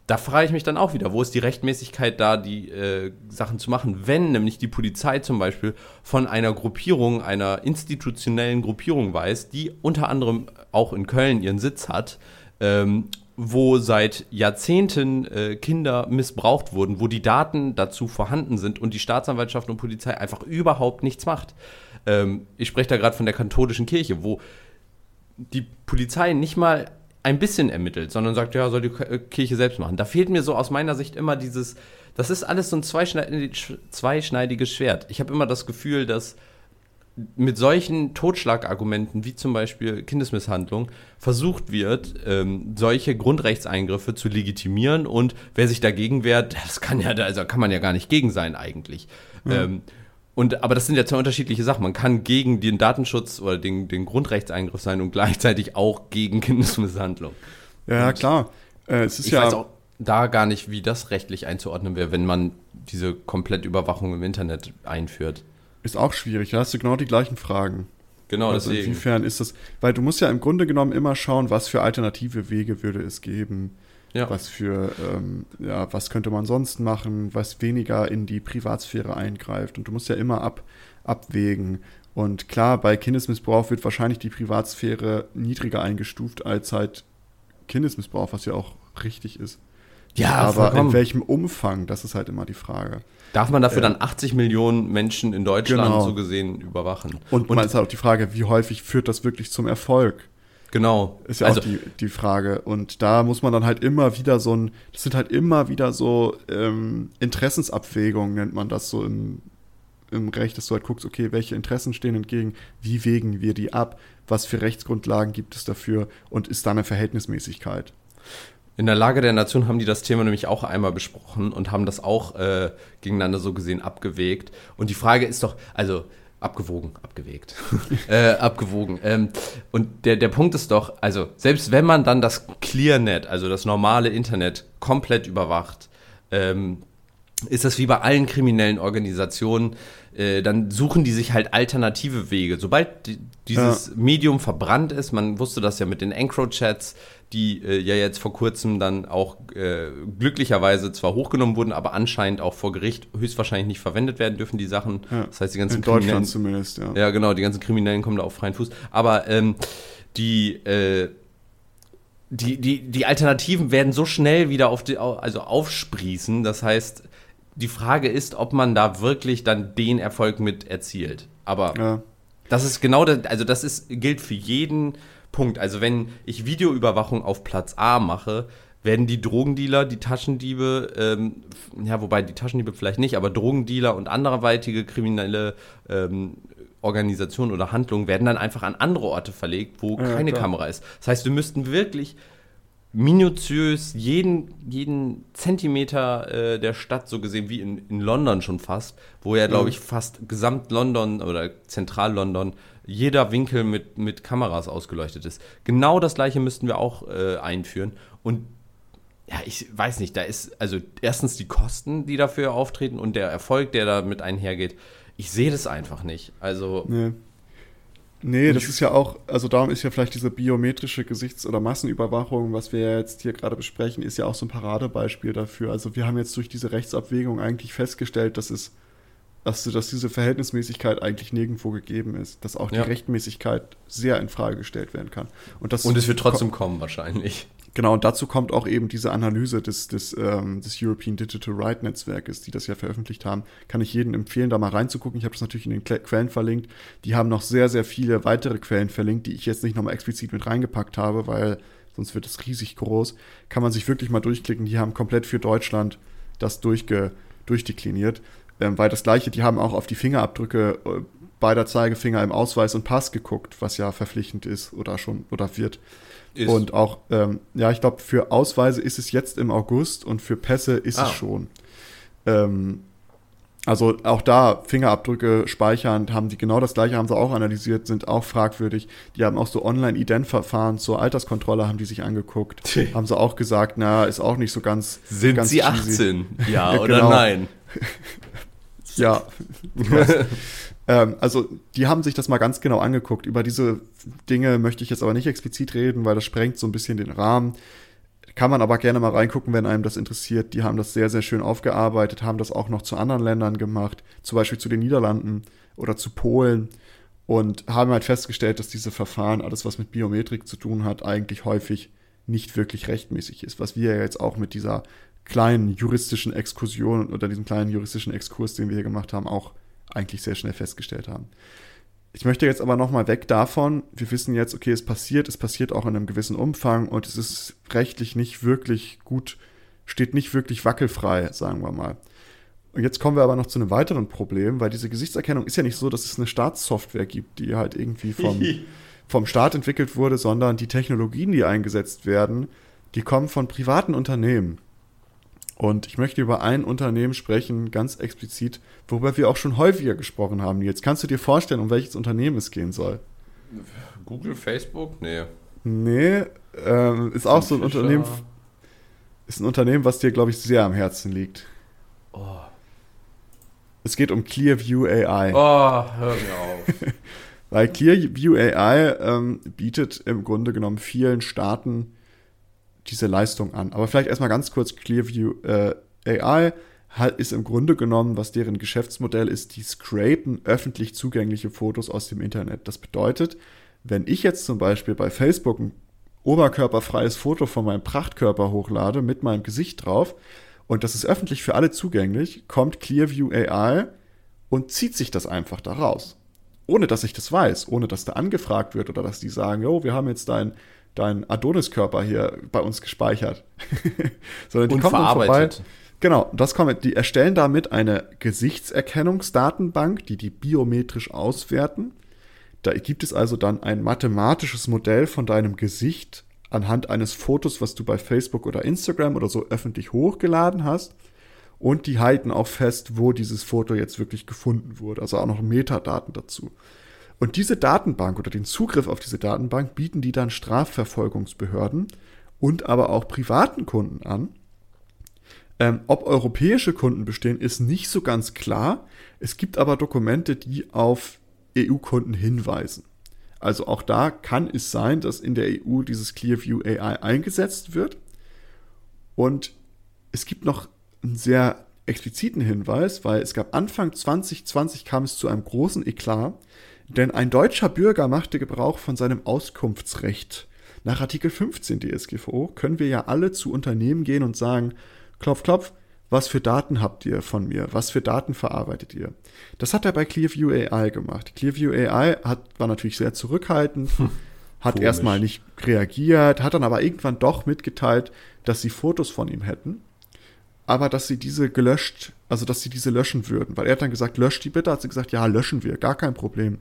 da frage ich mich dann auch wieder, wo ist die Rechtmäßigkeit da, die äh, Sachen zu machen, wenn nämlich die Polizei zum Beispiel von einer Gruppierung, einer institutionellen Gruppierung weiß, die unter anderem auch in Köln ihren Sitz hat, ähm, wo seit Jahrzehnten äh, Kinder missbraucht wurden, wo die Daten dazu vorhanden sind und die Staatsanwaltschaft und Polizei einfach überhaupt nichts macht. Ähm, ich spreche da gerade von der katholischen Kirche, wo die Polizei nicht mal ein bisschen ermittelt, sondern sagt, ja, soll die äh, Kirche selbst machen. Da fehlt mir so aus meiner Sicht immer dieses, das ist alles so ein zweischneidiges Schwert. Ich habe immer das Gefühl, dass mit solchen Totschlagargumenten wie zum Beispiel Kindesmisshandlung versucht wird, ähm, solche Grundrechtseingriffe zu legitimieren und wer sich dagegen wehrt, das kann ja, also kann man ja gar nicht gegen sein eigentlich. Ja. Ähm, und, aber das sind ja zwei unterschiedliche Sachen. Man kann gegen den Datenschutz oder den, den Grundrechtseingriff sein und gleichzeitig auch gegen Kindesmisshandlung. Ja, und klar. Äh, es ist ich ja weiß auch da gar nicht, wie das rechtlich einzuordnen wäre, wenn man diese Komplettüberwachung im Internet einführt. Ist auch schwierig. Da hast du genau die gleichen Fragen. Genau, also deswegen. Inwiefern ist das, weil du musst ja im Grunde genommen immer schauen, was für alternative Wege würde es geben. Ja. Was für, ähm, ja, was könnte man sonst machen, was weniger in die Privatsphäre eingreift. Und du musst ja immer ab, abwägen. Und klar, bei Kindesmissbrauch wird wahrscheinlich die Privatsphäre niedriger eingestuft als halt Kindesmissbrauch, was ja auch richtig ist. Ja, aber vollkommen. in welchem Umfang, das ist halt immer die Frage. Darf man dafür äh, dann 80 Millionen Menschen in Deutschland genau. so gesehen überwachen? Und, und man ist halt auch die Frage, wie häufig führt das wirklich zum Erfolg? Genau. Ist ja also, auch die, die Frage. Und da muss man dann halt immer wieder so ein, das sind halt immer wieder so ähm, Interessensabwägungen, nennt man das so im, im Recht, dass du halt guckst, okay, welche Interessen stehen entgegen, wie wägen wir die ab, was für Rechtsgrundlagen gibt es dafür und ist da eine Verhältnismäßigkeit. In der Lage der Nation haben die das Thema nämlich auch einmal besprochen und haben das auch äh, gegeneinander so gesehen abgewägt. Und die Frage ist doch, also abgewogen, abgewegt, äh, abgewogen. Ähm, und der, der Punkt ist doch, also selbst wenn man dann das ClearNet, also das normale Internet, komplett überwacht, ähm, ist das wie bei allen kriminellen Organisationen, äh, dann suchen die sich halt alternative Wege. Sobald die, dieses ja. Medium verbrannt ist, man wusste das ja mit den Encro-Chats, die äh, ja jetzt vor kurzem dann auch äh, glücklicherweise zwar hochgenommen wurden, aber anscheinend auch vor Gericht höchstwahrscheinlich nicht verwendet werden dürfen, die Sachen. Ja. Das heißt, die ganzen In Deutschland zumindest, ja. Ja, genau, die ganzen Kriminellen kommen da auf freien Fuß. Aber ähm, die, äh, die, die, die Alternativen werden so schnell wieder auf die, also aufsprießen. Das heißt, die Frage ist, ob man da wirklich dann den Erfolg mit erzielt. Aber ja. das ist genau das, also das ist, gilt für jeden Punkt. Also wenn ich Videoüberwachung auf Platz A mache, werden die Drogendealer, die Taschendiebe, ähm, ja, wobei die Taschendiebe vielleicht nicht, aber Drogendealer und anderweitige kriminelle ähm, Organisationen oder Handlungen werden dann einfach an andere Orte verlegt, wo ja, keine klar. Kamera ist. Das heißt, wir müssten wirklich minutiös jeden, jeden Zentimeter äh, der Stadt, so gesehen wie in, in London schon fast, wo ja, glaube ich, fast gesamt London oder Zentral-London jeder Winkel mit, mit Kameras ausgeleuchtet ist. Genau das gleiche müssten wir auch äh, einführen. Und ja, ich weiß nicht, da ist also erstens die Kosten, die dafür auftreten und der Erfolg, der damit einhergeht. Ich sehe das einfach nicht. Also. Nee. Nee, das ist ja auch, also darum ist ja vielleicht diese biometrische Gesichts- oder Massenüberwachung, was wir jetzt hier gerade besprechen, ist ja auch so ein Paradebeispiel dafür. Also wir haben jetzt durch diese Rechtsabwägung eigentlich festgestellt, dass es, dass, dass diese Verhältnismäßigkeit eigentlich nirgendwo gegeben ist, dass auch die Ja. Rechtmäßigkeit sehr in Frage gestellt werden kann. Und, das Und es wird trotzdem kommen, wahrscheinlich. Genau, und dazu kommt auch eben diese Analyse des, des, ähm, des European Digital Right Netzwerkes, die das ja veröffentlicht haben. Kann ich jedem empfehlen, da mal reinzugucken. Ich habe das natürlich in den Kle- Quellen verlinkt. Die haben noch sehr, sehr viele weitere Quellen verlinkt, die ich jetzt nicht nochmal explizit mit reingepackt habe, weil sonst wird es riesig groß. Kann man sich wirklich mal durchklicken. Die haben komplett für Deutschland das durchge, durchdekliniert. Ähm, weil das gleiche, die haben auch auf die Fingerabdrücke äh, beider Zeigefinger im Ausweis und Pass geguckt, was ja verpflichtend ist oder schon oder wird. Ist. Und auch, ähm, ja, ich glaube, für Ausweise ist es jetzt im August und für Pässe ist Ah. es schon. Ähm, also auch da Fingerabdrücke speichern, haben die genau das gleiche, haben sie auch analysiert, sind auch fragwürdig. Die haben auch so Online-Ident-Verfahren zur Alterskontrolle, haben die sich angeguckt. Haben sie auch gesagt, na, ist auch nicht so ganz. Sind ganz sie cheesy. 18? Ja, Ja, oder genau. nein? Ja. Ähm, also, die haben sich das mal ganz genau angeguckt. Über diese Dinge möchte ich jetzt aber nicht explizit reden, weil das sprengt so ein bisschen den Rahmen. Kann man aber gerne mal reingucken, wenn einem das interessiert. Die haben das sehr, sehr schön aufgearbeitet, haben das auch noch zu anderen Ländern gemacht, zum Beispiel zu den Niederlanden oder zu Polen und haben halt festgestellt, dass diese Verfahren, alles was mit Biometrik zu tun hat, eigentlich häufig nicht wirklich rechtmäßig ist. Was wir jetzt auch mit dieser kleinen juristischen Exkursion oder diesem kleinen juristischen Exkurs, den wir hier gemacht haben, auch eigentlich sehr schnell festgestellt haben. Ich möchte jetzt aber nochmal weg davon. Wir wissen jetzt, okay, es passiert, es passiert auch in einem gewissen Umfang und es ist rechtlich nicht wirklich gut, steht nicht wirklich wackelfrei, sagen wir mal. Und jetzt kommen wir aber noch zu einem weiteren Problem, weil diese Gesichtserkennung ist ja nicht so, dass es eine Staatssoftware gibt, die halt irgendwie vom, vom Staat entwickelt wurde, sondern die Technologien, die eingesetzt werden, die kommen von privaten Unternehmen. Und ich möchte über ein Unternehmen sprechen, ganz explizit, worüber wir auch schon häufiger gesprochen haben. Jetzt kannst du dir vorstellen, um welches Unternehmen es gehen soll. Google, Facebook? Nee. Nee, ähm, ist auch so ein Fischer. Unternehmen, ist ein Unternehmen, was dir, glaube ich, sehr am Herzen liegt. Oh. Es geht um Clearview AI. oh, hör mir auf. Weil Clearview AI ähm, bietet im Grunde genommen vielen Staaten diese Leistung an. Aber vielleicht erstmal ganz kurz, Clearview äh, AI ist im Grunde genommen, was deren Geschäftsmodell ist, die scrapen öffentlich zugängliche Fotos aus dem Internet. Das bedeutet, wenn ich jetzt zum Beispiel bei Facebook ein oberkörperfreies Foto von meinem Prachtkörper hochlade mit meinem Gesicht drauf und das ist öffentlich für alle zugänglich, kommt Clearview AI und zieht sich das einfach da raus ohne dass ich das weiß, ohne dass da angefragt wird oder dass die sagen, jo, wir haben jetzt dein, dein Adoniskörper hier bei uns gespeichert. Sondern die Und kommen dann vorbei. verarbeitet. Genau, das kommt, die erstellen damit eine Gesichtserkennungsdatenbank, die die biometrisch auswerten. Da gibt es also dann ein mathematisches Modell von deinem Gesicht anhand eines Fotos, was du bei Facebook oder Instagram oder so öffentlich hochgeladen hast. Und die halten auch fest, wo dieses Foto jetzt wirklich gefunden wurde. Also auch noch Metadaten dazu. Und diese Datenbank oder den Zugriff auf diese Datenbank bieten die dann Strafverfolgungsbehörden und aber auch privaten Kunden an. Ähm, ob europäische Kunden bestehen, ist nicht so ganz klar. Es gibt aber Dokumente, die auf EU-Kunden hinweisen. Also auch da kann es sein, dass in der EU dieses Clearview AI eingesetzt wird. Und es gibt noch einen sehr expliziten Hinweis, weil es gab Anfang 2020 kam es zu einem großen Eklat, denn ein deutscher Bürger machte Gebrauch von seinem Auskunftsrecht. Nach Artikel 15 DSGVO können wir ja alle zu Unternehmen gehen und sagen, klopf, klopf, was für Daten habt ihr von mir? Was für Daten verarbeitet ihr? Das hat er bei Clearview AI gemacht. Clearview AI hat, war natürlich sehr zurückhaltend, hat Komisch. erstmal nicht reagiert, hat dann aber irgendwann doch mitgeteilt, dass sie Fotos von ihm hätten aber dass sie diese gelöscht, also dass sie diese löschen würden. Weil er hat dann gesagt, löscht die bitte, hat sie gesagt, ja, löschen wir, gar kein Problem.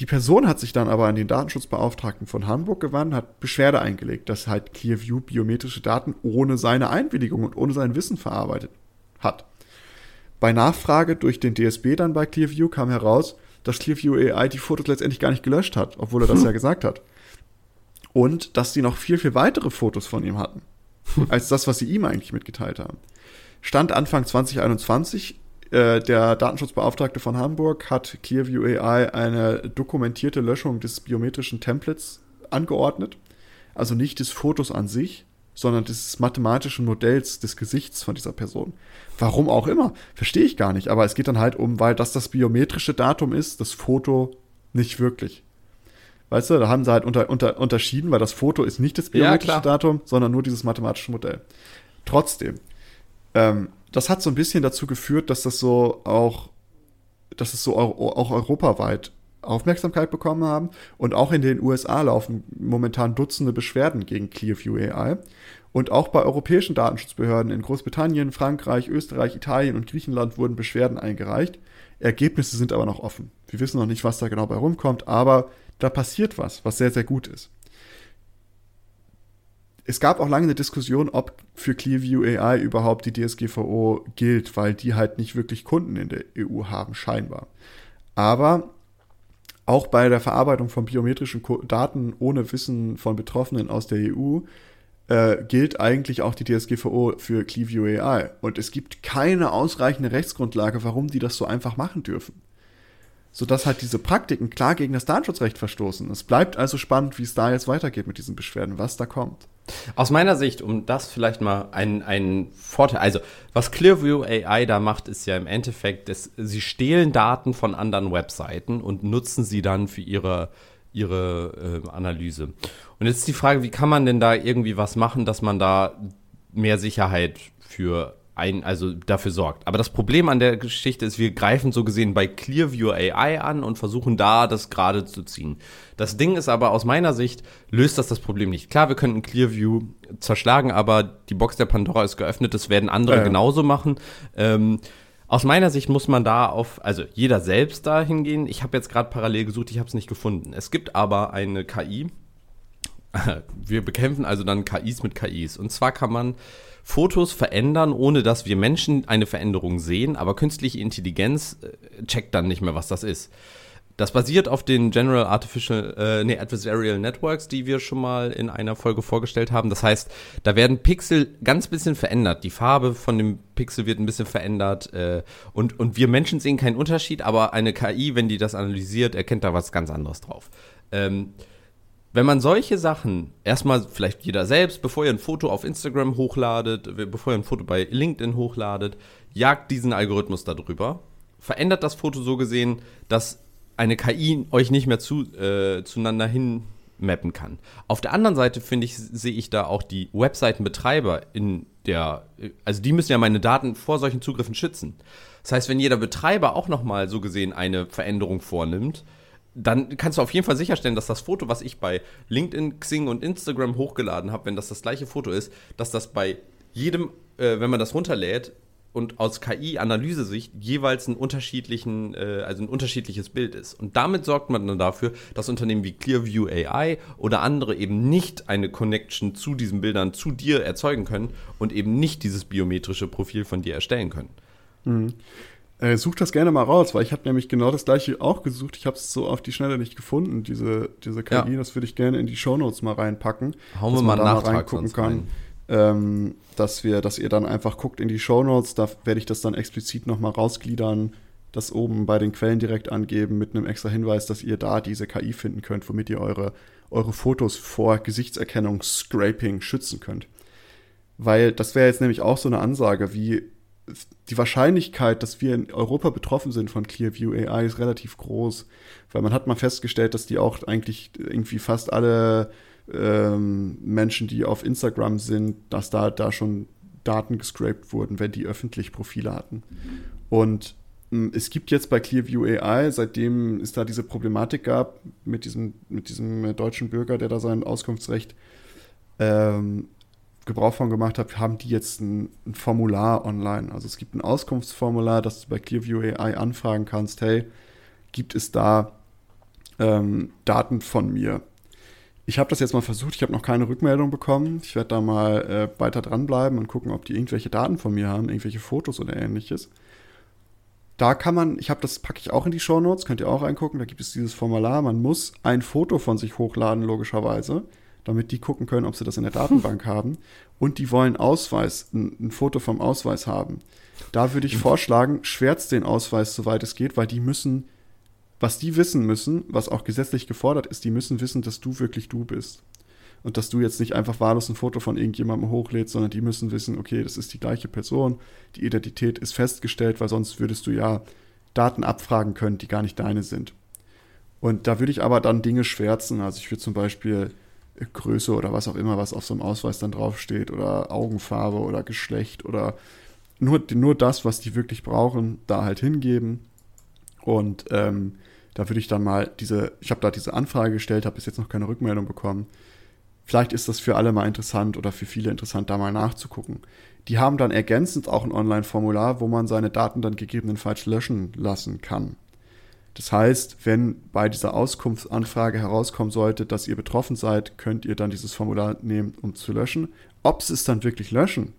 Die Person hat sich dann aber an den Datenschutzbeauftragten von Hamburg gewandt, hat Beschwerde eingelegt, dass halt Clearview biometrische Daten ohne seine Einwilligung und ohne sein Wissen verarbeitet hat. Bei Nachfrage durch den DSB dann bei Clearview kam heraus, dass Clearview AI die Fotos letztendlich gar nicht gelöscht hat, obwohl er das ja gesagt hat. Und dass sie noch viel, viel weitere Fotos von ihm hatten als das, was sie ihm eigentlich mitgeteilt haben. Stand Anfang 2021 äh, der Datenschutzbeauftragte von Hamburg hat Clearview AI eine dokumentierte Löschung des biometrischen Templates angeordnet. Also nicht des Fotos an sich, sondern des mathematischen Modells des Gesichts von dieser Person. Warum auch immer, verstehe ich gar nicht. Aber es geht dann halt um, weil das das biometrische Datum ist, das Foto nicht wirklich. Weißt du, da haben sie halt unter, unter, unterschieden, weil das Foto ist nicht das biometrische ja, Datum, sondern nur dieses mathematische Modell. Trotzdem, ähm, das hat so ein bisschen dazu geführt, dass das so auch, dass es so auch europaweit Aufmerksamkeit bekommen haben. Und auch in den USA laufen momentan Dutzende Beschwerden gegen Clearview AI. Und auch bei europäischen Datenschutzbehörden in Großbritannien, Frankreich, Österreich, Italien und Griechenland wurden Beschwerden eingereicht. Ergebnisse sind aber noch offen. Wir wissen noch nicht, was da genau bei rumkommt, aber da passiert was, was sehr, sehr gut ist. Es gab auch lange eine Diskussion, ob für Clearview AI überhaupt die DSGVO gilt, weil die halt nicht wirklich Kunden in der EU haben, scheinbar. Aber auch bei der Verarbeitung von biometrischen Daten ohne Wissen von Betroffenen aus der EU äh, gilt eigentlich auch die DSGVO für Clearview AI. Und es gibt keine ausreichende Rechtsgrundlage, warum die das so einfach machen dürfen. Sodass halt diese Praktiken klar gegen das Datenschutzrecht verstoßen. Es bleibt also spannend, wie es da jetzt weitergeht mit diesen Beschwerden, was da kommt. Aus meiner Sicht, um das vielleicht mal einen Vorteil, also was Clearview AI da macht, ist ja im Endeffekt, dass sie stehlen Daten von anderen Webseiten und nutzen sie dann für ihre, ihre äh, Analyse. Und jetzt ist die Frage, wie kann man denn da irgendwie was machen, dass man da mehr Sicherheit für ein, also dafür sorgt. Aber das Problem an der Geschichte ist, wir greifen so gesehen bei Clearview AI an und versuchen da das gerade zu ziehen. Das Ding ist aber aus meiner Sicht löst das das Problem nicht. Klar, wir könnten Clearview zerschlagen, aber die Box der Pandora ist geöffnet, das werden andere ja. genauso machen. Ähm, aus meiner Sicht muss man da auf, also jeder selbst da hingehen. Ich habe jetzt gerade parallel gesucht, ich habe es nicht gefunden. Es gibt aber eine KI. Wir bekämpfen also dann KIs mit KIs. Und zwar kann man Fotos verändern, ohne dass wir Menschen eine Veränderung sehen, aber künstliche Intelligenz äh, checkt dann nicht mehr, was das ist. Das basiert auf den General Artificial, äh, nee, Adversarial Networks, die wir schon mal in einer Folge vorgestellt haben. Das heißt, da werden Pixel ganz bisschen verändert. Die Farbe von dem Pixel wird ein bisschen verändert äh, und, und wir Menschen sehen keinen Unterschied, aber eine KI, wenn die das analysiert, erkennt da was ganz anderes drauf. Ähm, wenn man solche Sachen erstmal vielleicht jeder selbst, bevor ihr ein Foto auf Instagram hochladet, bevor ihr ein Foto bei LinkedIn hochladet, jagt diesen Algorithmus darüber, verändert das Foto so gesehen, dass eine KI euch nicht mehr zu, äh, zueinander hin mappen kann. Auf der anderen Seite finde ich, sehe ich da auch die Webseitenbetreiber in der, also die müssen ja meine Daten vor solchen Zugriffen schützen. Das heißt, wenn jeder Betreiber auch nochmal so gesehen eine Veränderung vornimmt, dann kannst du auf jeden Fall sicherstellen, dass das Foto, was ich bei LinkedIn, Xing und Instagram hochgeladen habe, wenn das das gleiche Foto ist, dass das bei jedem, äh, wenn man das runterlädt und aus KI-Analysesicht jeweils einen unterschiedlichen, äh, also ein unterschiedliches Bild ist. Und damit sorgt man dann dafür, dass Unternehmen wie Clearview AI oder andere eben nicht eine Connection zu diesen Bildern zu dir erzeugen können und eben nicht dieses biometrische Profil von dir erstellen können. Mhm. Äh, such das gerne mal raus, weil ich habe nämlich genau das gleiche auch gesucht. Ich habe es so auf die Schnelle nicht gefunden, diese, diese KI. Ja. Das würde ich gerne in die Shownotes mal reinpacken. Hauen wir mal da mal reingucken kann. Rein. Ähm, dass wir, dass ihr dann einfach guckt in die Shownotes, da werde ich das dann explizit nochmal rausgliedern, das oben bei den Quellen direkt angeben mit einem extra Hinweis, dass ihr da diese KI finden könnt, womit ihr eure, eure Fotos vor Gesichtserkennungs-Scraping schützen könnt. Weil das wäre jetzt nämlich auch so eine Ansage, wie die Wahrscheinlichkeit, dass wir in Europa betroffen sind von Clearview AI ist relativ groß, weil man hat mal festgestellt, dass die auch eigentlich irgendwie fast alle ähm, Menschen, die auf Instagram sind, dass da, da schon Daten gescraped wurden, wenn die öffentlich Profile hatten. Und ähm, es gibt jetzt bei Clearview AI, seitdem es da diese Problematik gab mit diesem, mit diesem deutschen Bürger, der da sein Auskunftsrecht ähm, Gebrauch von gemacht habe, haben die jetzt ein, ein, Formular online. Also es gibt ein Auskunftsformular, das du bei Clearview AI anfragen kannst, hey, gibt es da ähm, Daten von mir? Ich habe das jetzt mal versucht, ich habe noch keine Rückmeldung bekommen. Ich werde da mal äh, weiter dranbleiben und gucken, ob die irgendwelche Daten von mir haben, irgendwelche Fotos oder ähnliches. Da kann man, ich habe das, packe ich auch in die Show Notes, könnt ihr auch reingucken, da gibt es dieses Formular. Man muss ein Foto von sich hochladen, logischerweise damit die gucken können, ob sie das in der Datenbank haben. Und die wollen Ausweis, ein, ein Foto vom Ausweis haben. Da würde ich vorschlagen, schwärzt den Ausweis, soweit es geht, weil die müssen, was die wissen müssen, was auch gesetzlich gefordert ist, die müssen wissen, dass du wirklich du bist. Und dass du jetzt nicht einfach wahllos ein Foto von irgendjemandem hochlädst, sondern die müssen wissen, okay, das ist die gleiche Person, die Identität ist festgestellt, weil sonst würdest du ja Daten abfragen können, die gar nicht deine sind. Und da würde ich aber dann Dinge schwärzen. Also ich würde zum Beispiel Größe oder was auch immer, was auf so einem Ausweis dann draufsteht, oder Augenfarbe oder Geschlecht oder nur, nur das, was die wirklich brauchen, da halt hingeben. Und ähm, da würde ich dann mal diese, ich habe da diese Anfrage gestellt, habe bis jetzt noch keine Rückmeldung bekommen. Vielleicht ist das für alle mal interessant oder für viele interessant, da mal nachzugucken. Die haben dann ergänzend auch ein Online-Formular, wo man seine Daten dann gegebenenfalls löschen lassen kann. Das heißt, wenn bei dieser Auskunftsanfrage herauskommen sollte, dass ihr betroffen seid, könnt ihr dann dieses Formular nehmen, um zu löschen. Ob sie es dann wirklich löschen,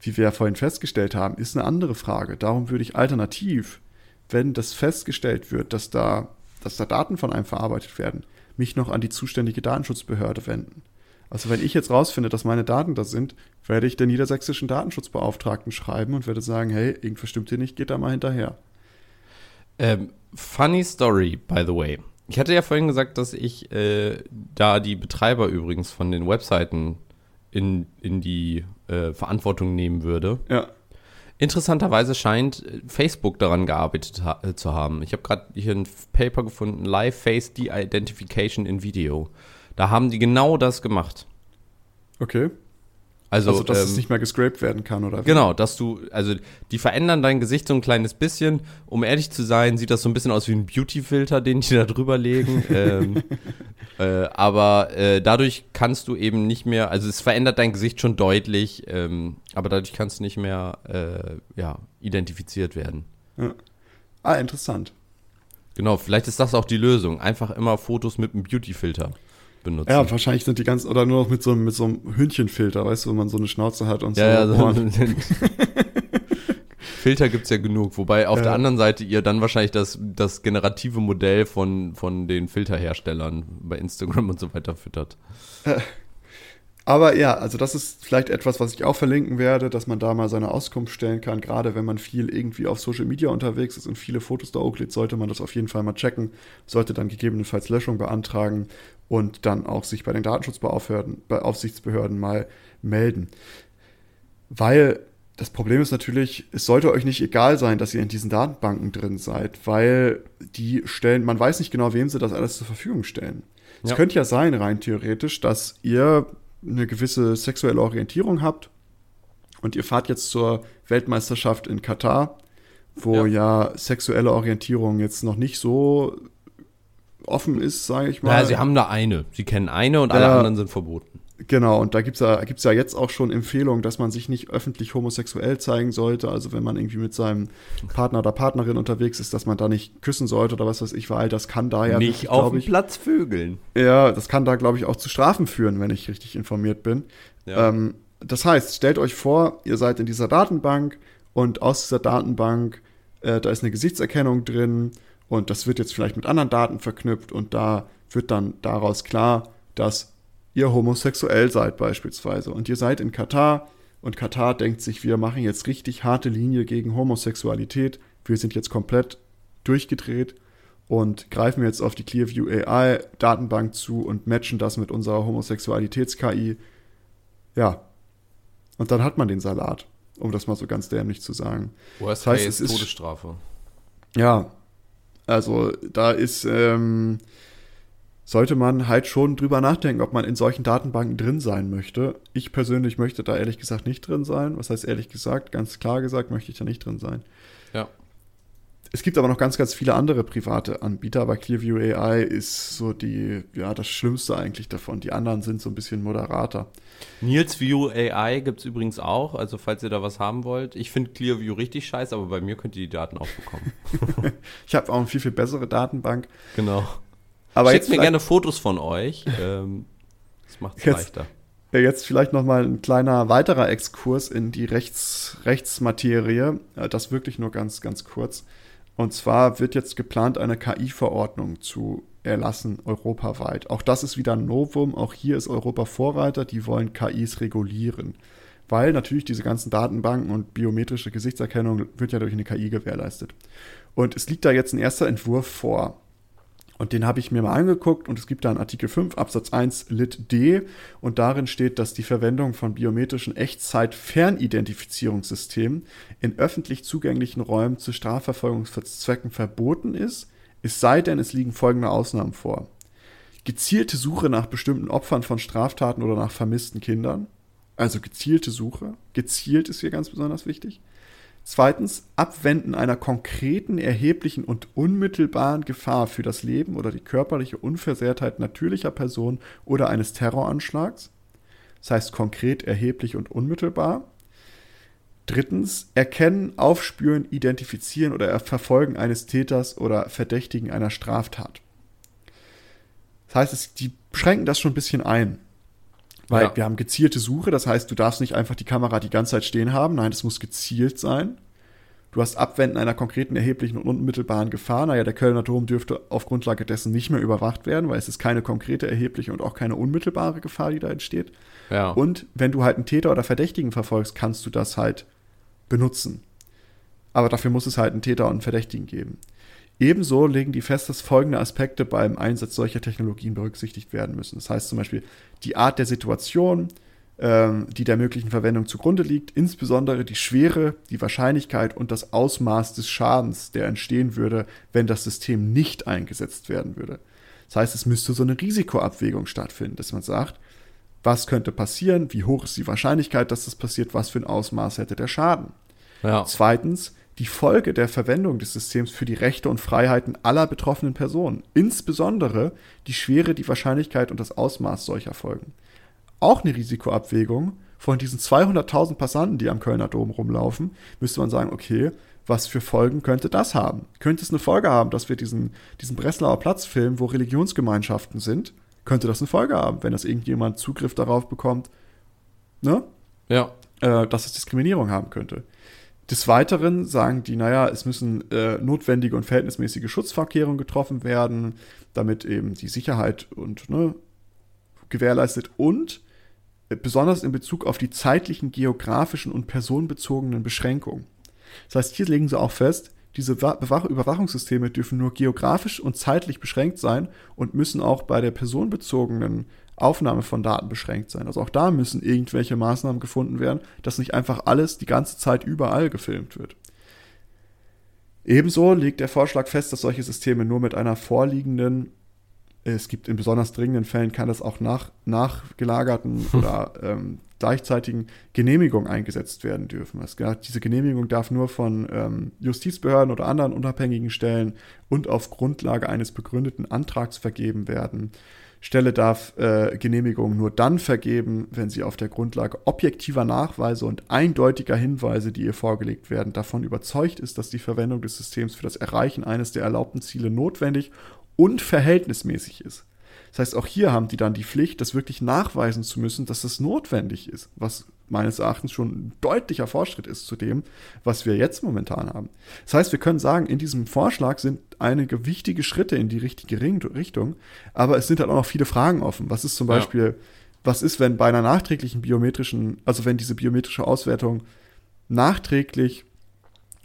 wie wir ja vorhin festgestellt haben, ist eine andere Frage. Darum würde ich alternativ, wenn das festgestellt wird, dass da, dass da Daten von einem verarbeitet werden, mich noch an die zuständige Datenschutzbehörde wenden. Also wenn ich jetzt rausfinde, dass meine Daten da sind, werde ich den niedersächsischen Datenschutzbeauftragten schreiben und werde sagen, hey, irgendwas stimmt hier nicht, geht da mal hinterher. Ähm, funny story, by the way. Ich hatte ja vorhin gesagt, dass ich äh, da die Betreiber übrigens von den Webseiten in, in die äh, Verantwortung nehmen würde. Ja. Interessanterweise scheint äh, Facebook daran gearbeitet ha äh, zu haben. Ich habe gerade hier ein Paper gefunden, Live Face De-Identification in Video. Da haben die genau das gemacht. Okay. Also, Also, dass ähm, es nicht mehr gescraped werden kann, oder? wie? Genau, dass du, also die verändern dein Gesicht so ein kleines bisschen. Um ehrlich zu sein, sieht das so ein bisschen aus wie ein Beauty-Filter, den die da drüber legen. ähm, äh, aber äh, dadurch kannst du eben nicht mehr, also es verändert dein Gesicht schon deutlich, ähm, aber dadurch kannst du nicht mehr äh, ja, identifiziert werden. Ah, interessant. Genau, vielleicht ist das auch die Lösung. Einfach immer Fotos mit einem Beauty-Filter benutzen. Ja, wahrscheinlich sind die ganz, oder nur noch mit so, einem- mit so einem Hündchenfilter, weißt du, wenn man so eine Schnauze hat und Ja, so. ja, so Ohren. Filter gibt es ja genug. Wobei auf Ja. der anderen Seite ihr dann wahrscheinlich das, das generative Modell von, von den Filterherstellern bei Instagram und so weiter füttert. Aber ja, also das ist vielleicht etwas, was ich auch verlinken werde, dass man da mal seine Auskunft stellen kann. Gerade wenn man viel irgendwie auf Social Media unterwegs ist und viele Fotos da hochlädt, sollte man das auf jeden Fall mal checken. Sollte dann gegebenenfalls Löschung beantragen und dann auch sich bei den Datenschutzbeaufsichtsbehörden bei Aufsichtsbehörden mal melden. Weil das Problem ist natürlich, es sollte euch nicht egal sein, dass ihr in diesen Datenbanken drin seid, weil die stellen, man weiß nicht genau, wem sie das alles zur Verfügung stellen. Es Ja. könnte ja sein, rein theoretisch, dass ihr eine gewisse sexuelle Orientierung habt und ihr fahrt jetzt zur Weltmeisterschaft in Katar, wo ja, sexuelle Orientierung jetzt noch nicht so offen ist, sage ich mal. Naja, sie haben da eine. Sie kennen eine und alle Ja. anderen sind verboten. Genau, und da gibt's ja, gibt's ja jetzt auch schon Empfehlungen, dass man sich nicht öffentlich homosexuell zeigen sollte. Also wenn man irgendwie mit seinem Partner oder Partnerin unterwegs ist, dass man da nicht küssen sollte oder was weiß ich, weil das kann da ja Nicht auf dem Platz vögeln. ja, das kann da, glaube ich, auch zu Strafen führen, wenn ich richtig informiert bin. Ja. Ähm, das heißt, stellt euch vor, ihr seid in dieser Datenbank und aus dieser Datenbank, äh, da ist eine Gesichtserkennung drin und das wird jetzt vielleicht mit anderen Daten verknüpft und da wird dann daraus klar, dass ihr homosexuell seid beispielsweise und ihr seid in Katar und Katar denkt sich, wir machen jetzt richtig harte Linie gegen Homosexualität, wir sind jetzt komplett durchgedreht und greifen jetzt auf die Clearview AI Datenbank zu und matchen das mit unserer Homosexualitäts-KI. Ja. Und dann hat man den Salat, um das mal so ganz dämlich zu sagen. Worst Das heißt, case es ist- Todesstrafe. Ja. Also da ist, ähm, sollte man halt schon drüber nachdenken, ob man in solchen Datenbanken drin sein möchte. Ich persönlich möchte da ehrlich gesagt nicht drin sein. Was heißt ehrlich gesagt? Ganz klar gesagt möchte ich da nicht drin sein. Ja. Es gibt aber noch ganz, ganz viele andere private Anbieter, aber Clearview AI ist so die, ja, das Schlimmste eigentlich davon. Die anderen sind so ein bisschen moderater. Nils View AI gibt es übrigens auch, also falls ihr da was haben wollt. Ich finde Clearview richtig scheiße, aber bei mir könnt ihr die Daten auch bekommen. Ich habe auch eine viel, viel bessere Datenbank. genau. Aber Schickt jetzt mir gerne Fotos von euch. ähm, das macht es leichter. Jetzt vielleicht noch mal ein kleiner weiterer Exkurs in die Rechts Rechtsmaterie. Äh, Das wirklich nur ganz, ganz kurz. Und zwar wird jetzt geplant, eine KI-Verordnung zu erlassen, europaweit. Auch das ist wieder ein Novum. Auch hier ist Europa Vorreiter. Die wollen KIs regulieren. Weil natürlich diese ganzen Datenbanken und biometrische Gesichtserkennung wird ja durch eine KI gewährleistet. Und es liegt da jetzt ein erster Entwurf vor. Und den habe ich mir mal angeguckt und es gibt da einen Artikel 5 Absatz 1 Lit D und darin steht, dass die Verwendung von biometrischen Echtzeit-Fernidentifizierungssystemen in öffentlich zugänglichen Räumen zu Strafverfolgungszwecken verboten ist, es sei denn, es liegen folgende Ausnahmen vor. Gezielte Suche nach bestimmten Opfern von Straftaten oder nach vermissten Kindern. Also gezielte Suche. Gezielt ist hier ganz besonders wichtig. Zweitens, Abwenden einer konkreten, erheblichen und unmittelbaren Gefahr für das Leben oder die körperliche Unversehrtheit natürlicher Personen oder eines Terroranschlags. Das heißt konkret, erheblich und unmittelbar. Drittens, Erkennen, Aufspüren, Identifizieren oder Verfolgen eines Täters oder Verdächtigen einer Straftat. Das heißt, die schränken das schon ein bisschen ein. Weil ja. wir haben gezielte Suche, das heißt, du darfst nicht einfach die Kamera die ganze Zeit stehen haben. Nein, es muss gezielt sein. Du hast Abwenden einer konkreten, erheblichen und unmittelbaren Gefahr. Naja, der Kölner Dom dürfte auf Grundlage dessen nicht mehr überwacht werden, weil es ist keine konkrete, erhebliche und auch keine unmittelbare Gefahr, die da entsteht. Ja. Und wenn du halt einen Täter oder Verdächtigen verfolgst, kannst du das halt benutzen. Aber dafür muss es halt einen Täter und einen Verdächtigen geben. Ebenso legen die fest, dass folgende Aspekte beim Einsatz solcher Technologien berücksichtigt werden müssen. Das heißt zum Beispiel die Art der Situation, ähm, die der möglichen Verwendung zugrunde liegt, insbesondere die Schwere, die Wahrscheinlichkeit und das Ausmaß des Schadens, der entstehen würde, wenn das System nicht eingesetzt werden würde. Das heißt, es müsste so eine Risikoabwägung stattfinden, dass man sagt, was könnte passieren, wie hoch ist die Wahrscheinlichkeit, dass das passiert, was für ein Ausmaß hätte der Schaden. Ja. Zweitens, die Folge der Verwendung des Systems für die Rechte und Freiheiten aller betroffenen Personen, insbesondere die Schwere, die Wahrscheinlichkeit und das Ausmaß solcher Folgen. Auch eine Risikoabwägung von diesen 200.000 Passanten, die am Kölner Dom rumlaufen, müsste man sagen, okay, was für Folgen könnte das haben? Könnte es eine Folge haben, dass wir diesen, diesen Breslauer Platz filmen, wo Religionsgemeinschaften sind? Könnte das eine Folge haben, wenn das irgendjemand Zugriff darauf bekommt, ne? Ja. Äh, dass es Diskriminierung haben könnte. Des Weiteren sagen die, naja, es müssen äh, notwendige und verhältnismäßige Schutzvorkehrungen getroffen werden, damit eben die Sicherheit und ne, gewährleistet und äh, besonders in Bezug auf die zeitlichen, geografischen und personenbezogenen Beschränkungen. Das heißt, hier legen sie auch fest, diese Überwachungssysteme dürfen nur geografisch und zeitlich beschränkt sein und müssen auch bei der personenbezogenen Aufnahme von Daten beschränkt sein. Also auch da müssen irgendwelche Maßnahmen gefunden werden, dass nicht einfach alles die ganze Zeit überall gefilmt wird. Ebenso legt der Vorschlag fest, dass solche Systeme nur mit einer vorliegenden, es gibt in besonders dringenden Fällen, kann das auch nach, nachgelagerten oder ähm, gleichzeitigen Genehmigung eingesetzt werden dürfen. diese Genehmigung darf nur von ähm, Justizbehörden oder anderen unabhängigen Stellen und auf Grundlage eines begründeten Antrags vergeben werden. Stelle darf äh, Genehmigung nur dann vergeben, wenn sie auf der Grundlage objektiver Nachweise und eindeutiger Hinweise, die ihr vorgelegt werden, davon überzeugt ist, dass die Verwendung des Systems für das Erreichen eines der erlaubten Ziele notwendig und verhältnismäßig ist. Das heißt, auch hier haben die dann die Pflicht, das wirklich nachweisen zu müssen, dass das notwendig ist, was meines Erachtens schon ein deutlicher Fortschritt ist zu dem, was wir jetzt momentan haben. Das heißt, wir können sagen, in diesem Vorschlag sind einige wichtige Schritte in die richtige Richtung, aber es sind halt auch noch viele Fragen offen. Was ist zum Beispiel, ja. was ist, wenn bei einer nachträglichen biometrischen, also wenn diese biometrische Auswertung nachträglich,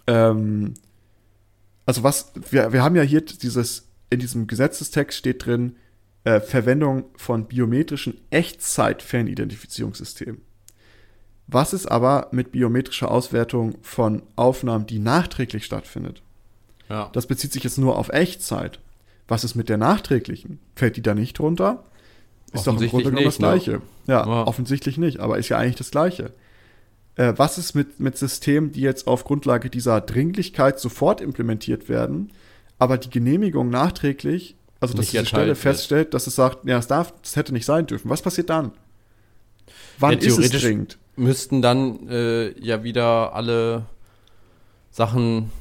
ähm, also was, wir, wir haben ja hier dieses, in diesem Gesetzestext steht drin, äh, Verwendung von biometrischen Echtzeit-Fernidentifizierungssystemen. Was ist aber mit biometrischer Auswertung von Aufnahmen, die nachträglich stattfindet? Ja. Das bezieht sich jetzt nur auf Echtzeit. Was ist mit der nachträglichen? Fällt die da nicht drunter? Ist doch im Grunde genommen das ne? Gleiche. Ne? Ja, ja, offensichtlich nicht, aber ist ja eigentlich das Gleiche. Äh, was ist mit, mit Systemen, die jetzt auf Grundlage dieser Dringlichkeit sofort implementiert werden, aber die Genehmigung nachträglich also, dass diese Stelle feststellt, dass es sagt, ja, es darf, es hätte nicht sein dürfen. Was passiert dann? Wann ja, ist es dringend? Müssten dann äh, ja wieder alle Sachen,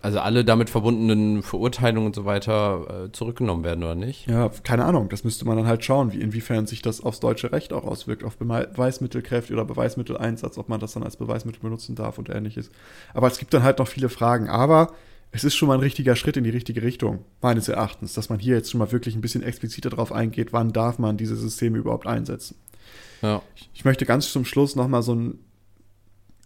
also alle damit verbundenen Verurteilungen und so weiter äh, zurückgenommen werden, oder nicht? Ja, keine Ahnung. Das müsste man dann halt schauen, wie, inwiefern sich das aufs deutsche Recht auch auswirkt, auf Beweismittelkräfte oder Beweismitteleinsatz, ob man das dann als Beweismittel benutzen darf und ähnliches. Aber es gibt dann halt noch viele Fragen. Aber es ist schon mal ein richtiger Schritt in die richtige Richtung, meines Erachtens, dass man hier jetzt schon mal wirklich ein bisschen expliziter darauf eingeht, wann darf man diese Systeme überhaupt einsetzen. Ja. Ich möchte ganz zum Schluss nochmal so ein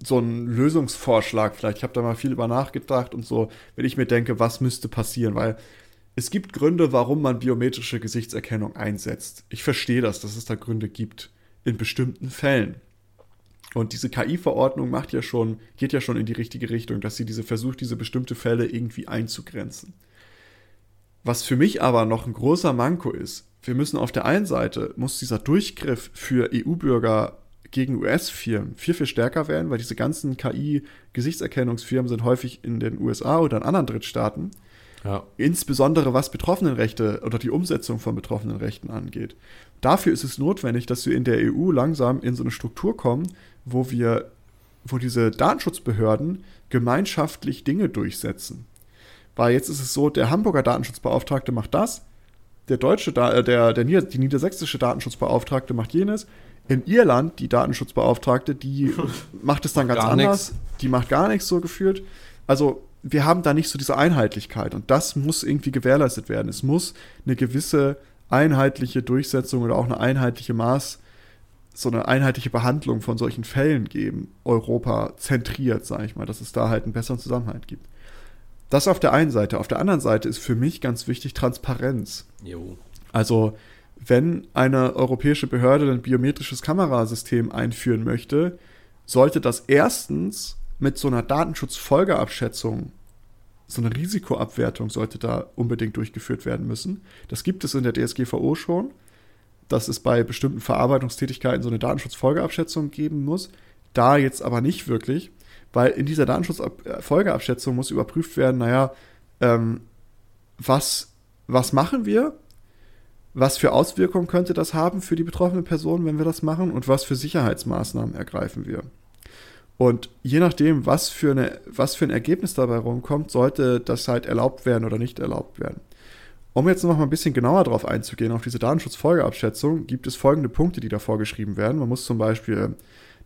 so einen Lösungsvorschlag vielleicht. Ich habe da mal viel über nachgedacht und so, wenn ich mir denke, was müsste passieren, weil es gibt Gründe, warum man biometrische Gesichtserkennung einsetzt. Ich verstehe das, dass es da Gründe gibt in bestimmten Fällen. Und diese KI-Verordnung macht ja schon, geht ja schon in die richtige Richtung, dass sie diese versucht, diese bestimmte Fälle irgendwie einzugrenzen. Was für mich aber noch ein großer Manko ist, wir müssen auf der einen Seite, muss dieser Durchgriff für EU-Bürger gegen US-Firmen viel, viel stärker werden, weil diese ganzen KI-Gesichtserkennungsfirmen sind häufig in den USA oder in anderen Drittstaaten. Ja. Insbesondere was Betroffenenrechte oder die Umsetzung von Betroffenenrechten angeht. Dafür ist es notwendig, dass wir in der EU langsam in so eine Struktur kommen, wo wir, wo diese Datenschutzbehörden gemeinschaftlich Dinge durchsetzen. Weil jetzt ist es so, der Hamburger Datenschutzbeauftragte macht das, der deutsche, äh, der, der, die niedersächsische Datenschutzbeauftragte macht jenes. In Irland, die Datenschutzbeauftragte, die macht es dann ganz anders. Nix. Die macht gar nichts so gefühlt. Also wir haben da nicht so diese Einheitlichkeit und das muss irgendwie gewährleistet werden. Es muss eine gewisse einheitliche Durchsetzung oder auch eine einheitliche Maß, so eine einheitliche Behandlung von solchen Fällen geben, Europa zentriert, sage ich mal, dass es da halt einen besseren Zusammenhalt gibt. Das auf der einen Seite. Auf der anderen Seite ist für mich ganz wichtig Transparenz. Jo. Also, wenn eine europäische Behörde ein biometrisches Kamerasystem einführen möchte, sollte das erstens mit so einer Datenschutzfolgeabschätzung so eine Risikoabwertung sollte da unbedingt durchgeführt werden müssen. Das gibt es in der DSGVO schon, dass es bei bestimmten Verarbeitungstätigkeiten so eine Datenschutzfolgeabschätzung geben muss. Da jetzt aber nicht wirklich, weil in dieser Datenschutzfolgeabschätzung muss überprüft werden, naja, ähm, was, was machen wir? Was für Auswirkungen könnte das haben für die betroffene Person, wenn wir das machen? Und was für Sicherheitsmaßnahmen ergreifen wir? Und je nachdem, was für, eine, was für ein Ergebnis dabei rumkommt, sollte das halt erlaubt werden oder nicht erlaubt werden. Um jetzt noch mal ein bisschen genauer darauf einzugehen, auf diese Datenschutzfolgeabschätzung, gibt es folgende Punkte, die da vorgeschrieben werden. Man muss zum Beispiel,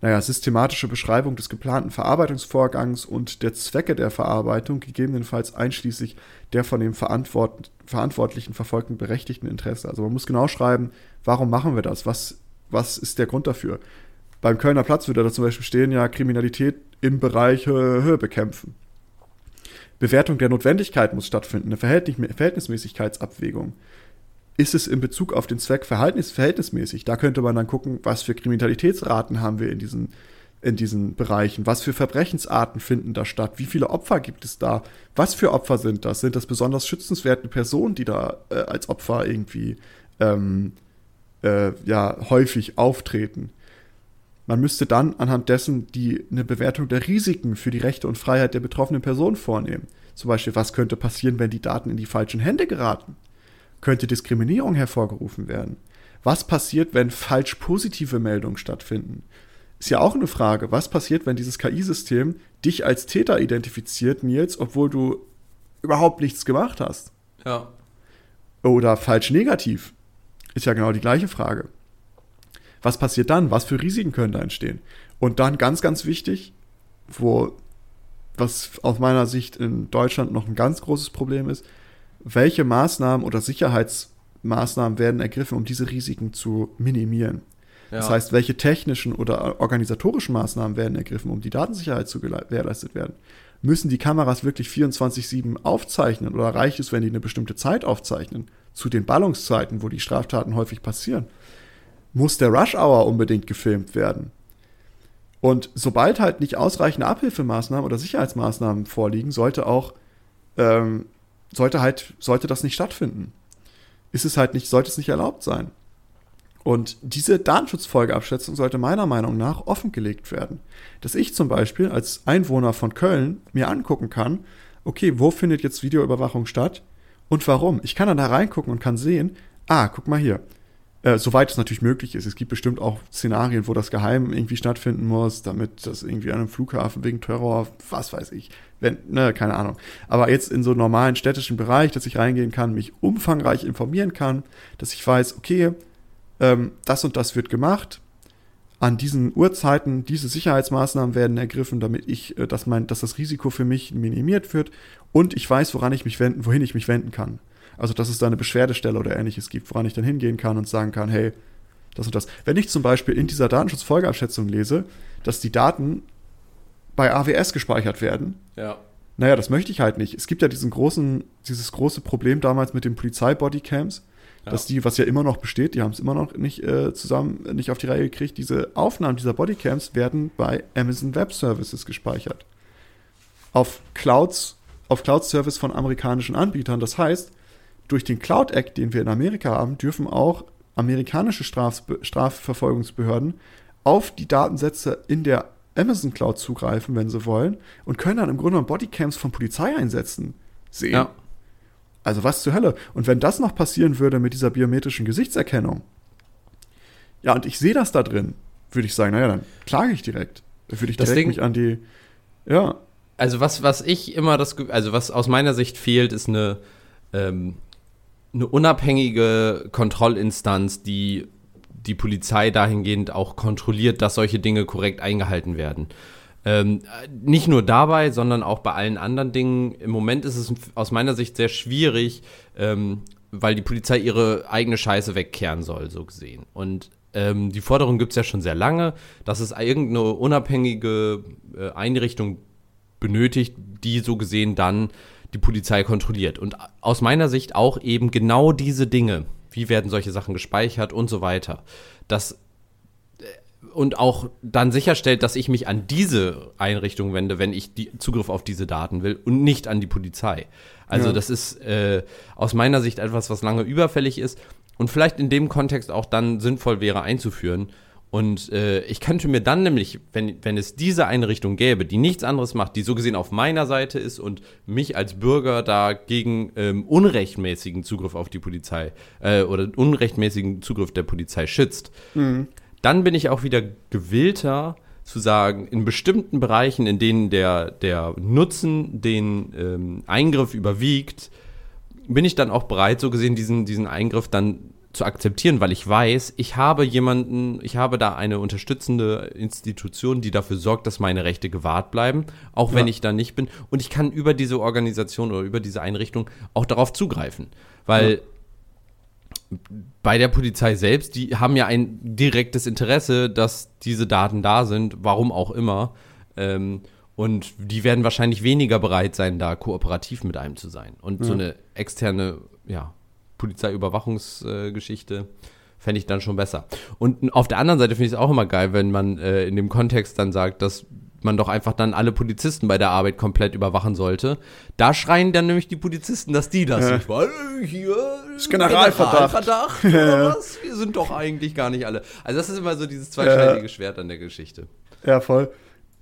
naja, systematische Beschreibung des geplanten Verarbeitungsvorgangs und der Zwecke der Verarbeitung, gegebenenfalls einschließlich der von dem Verantwort Verantwortlichen verfolgten berechtigten Interesse. Also man muss genau schreiben, warum machen wir das? Was, was ist der Grund dafür? beim Kölner Platz würde da zum Beispiel stehen, ja, Kriminalität im Bereich Höhe bekämpfen. Bewertung der Notwendigkeit muss stattfinden, eine Verhältnismäßigkeitsabwägung. Ist es in Bezug auf den Zweck verhältnis verhältnismäßig? Da könnte man dann gucken, was für Kriminalitätsraten haben wir in diesen, in diesen Bereichen, was für Verbrechensarten finden da statt, wie viele Opfer gibt es da, was für Opfer sind das? Sind das besonders schützenswerte Personen, die da äh, als Opfer irgendwie ähm, äh, ja, häufig auftreten? Man müsste dann anhand dessen die, eine Bewertung der Risiken für die Rechte und Freiheit der betroffenen Person vornehmen. Zum Beispiel, was könnte passieren, wenn die Daten in die falschen Hände geraten? Könnte Diskriminierung hervorgerufen werden? Was passiert, wenn falsch positive Meldungen stattfinden? Ist ja auch eine Frage. Was passiert, wenn dieses KI-System dich als Täter identifiziert, Nils, obwohl du überhaupt nichts gemacht hast? Ja. Oder falsch negativ? Ist ja genau die gleiche Frage. Was passiert dann? Was für Risiken können da entstehen? Und dann ganz, ganz wichtig, wo, was aus meiner Sicht in Deutschland noch ein ganz großes Problem ist, welche Maßnahmen oder Sicherheitsmaßnahmen werden ergriffen, um diese Risiken zu minimieren? Ja. Das heißt, welche technischen oder organisatorischen Maßnahmen werden ergriffen, um die Datensicherheit zu gewährleistet werden? Müssen die Kameras wirklich 24-7 aufzeichnen oder reicht es, wenn die eine bestimmte Zeit aufzeichnen? Zu den Ballungszeiten, wo die Straftaten häufig passieren muss der Rush Hour unbedingt gefilmt werden. Und sobald halt nicht ausreichende Abhilfemaßnahmen oder Sicherheitsmaßnahmen vorliegen, sollte auch, ähm, sollte halt, sollte das nicht stattfinden. Ist es halt nicht, sollte es nicht erlaubt sein. Und diese Datenschutzfolgeabschätzung sollte meiner Meinung nach offengelegt werden. Dass ich zum Beispiel als Einwohner von Köln mir angucken kann, okay, wo findet jetzt Videoüberwachung statt und warum? Ich kann dann da reingucken und kann sehen, ah, guck mal hier, äh, soweit es natürlich möglich ist. Es gibt bestimmt auch Szenarien, wo das geheim irgendwie stattfinden muss, damit das irgendwie an einem Flughafen wegen Terror, was weiß ich, wenn, ne, keine Ahnung. Aber jetzt in so einem normalen städtischen Bereich, dass ich reingehen kann, mich umfangreich informieren kann, dass ich weiß, okay, ähm, das und das wird gemacht. an diesen Uhrzeiten diese Sicherheitsmaßnahmen werden ergriffen, damit ich, äh, dass mein, dass das Risiko für mich minimiert wird und ich weiß, woran ich mich wenden, wohin ich mich wenden kann. Also, dass es da eine Beschwerdestelle oder ähnliches gibt, woran ich dann hingehen kann und sagen kann, hey, das und das. Wenn ich zum Beispiel in dieser Datenschutzfolgeabschätzung lese, dass die Daten bei AWS gespeichert werden, Ja. naja, das möchte ich halt nicht. Es gibt ja diesen großen, dieses große Problem damals mit den Polizeibodycams, Ja. dass die, was ja immer noch besteht, die haben es immer noch nicht äh, zusammen, nicht auf die Reihe gekriegt, diese Aufnahmen dieser Bodycams werden bei Amazon Web Services gespeichert. Auf Clouds, auf Cloud-Service von amerikanischen Anbietern. Das heißt, durch den Cloud Act, den wir in Amerika haben, dürfen auch amerikanische Straf Strafverfolgungsbehörden auf die Datensätze in der Amazon Cloud zugreifen, wenn sie wollen, und können dann im Grunde genommen Bodycams von Polizeieinsätzen sehen. Ja. Also was zur Hölle? Und wenn das noch passieren würde mit dieser biometrischen Gesichtserkennung, ja, und ich sehe das da drin, würde ich sagen, naja, dann klage ich direkt. Da würde ich Das direkt Ding- mich an die, ja, Also was, was ich immer das, also was aus meiner Sicht fehlt, ist eine, ähm, eine unabhängige Kontrollinstanz, die die Polizei dahingehend auch kontrolliert, dass solche Dinge korrekt eingehalten werden. Ähm, nicht nur dabei, sondern auch bei allen anderen Dingen. Im Moment ist es aus meiner Sicht sehr schwierig, ähm, weil die Polizei ihre eigene Scheiße wegkehren soll, so gesehen. Und ähm, die Forderung gibt es ja schon sehr lange, dass es irgendeine unabhängige äh, Einrichtung benötigt, die so gesehen dann die Polizei kontrolliert. Und aus meiner Sicht auch eben genau diese Dinge. Wie werden solche Sachen gespeichert und so weiter. Das äh, und auch dann sicherstellt, dass ich mich an diese Einrichtung wende, wenn ich die Zugriff auf diese Daten will und nicht an die Polizei. Also Ja. das ist äh, aus meiner Sicht etwas, was lange überfällig ist und vielleicht in dem Kontext auch dann sinnvoll wäre einzuführen. Und äh, ich könnte mir dann nämlich, wenn, wenn es diese Einrichtung gäbe, die nichts anderes macht, die so gesehen auf meiner Seite ist und mich als Bürger da gegen ähm, unrechtmäßigen Zugriff auf die Polizei äh, oder unrechtmäßigen Zugriff der Polizei schützt, dann bin ich auch wieder gewillter zu sagen, in bestimmten Bereichen, in denen der, der Nutzen den ähm, Eingriff überwiegt, bin ich dann auch bereit, so gesehen, diesen, diesen Eingriff dann zu akzeptieren, weil ich weiß, ich habe jemanden, ich habe da eine unterstützende Institution, die dafür sorgt, dass meine Rechte gewahrt bleiben, auch wenn Ja. ich da nicht bin. Und ich kann über diese Organisation oder über diese Einrichtung auch darauf zugreifen. Weil bei der Polizei selbst, die haben ja ein direktes Interesse, dass diese Daten da sind, warum auch immer. Ähm, und die werden wahrscheinlich weniger bereit sein, da kooperativ mit einem zu sein. Und so Ja. eine externe, ja, Polizeiüberwachungsgeschichte fände ich dann schon besser. Und auf der anderen Seite finde ich es auch immer geil, wenn man äh, in dem Kontext dann sagt, dass man doch einfach dann alle Polizisten bei der Arbeit komplett überwachen sollte. Da schreien dann nämlich die Polizisten, dass die das Ja. nicht wollen. Äh, Hier ist Generalverdacht. Generalverdacht oder was? Wir sind doch eigentlich gar nicht alle. Also das ist immer so dieses zweischneidige Schwert an der Geschichte. Ja, voll.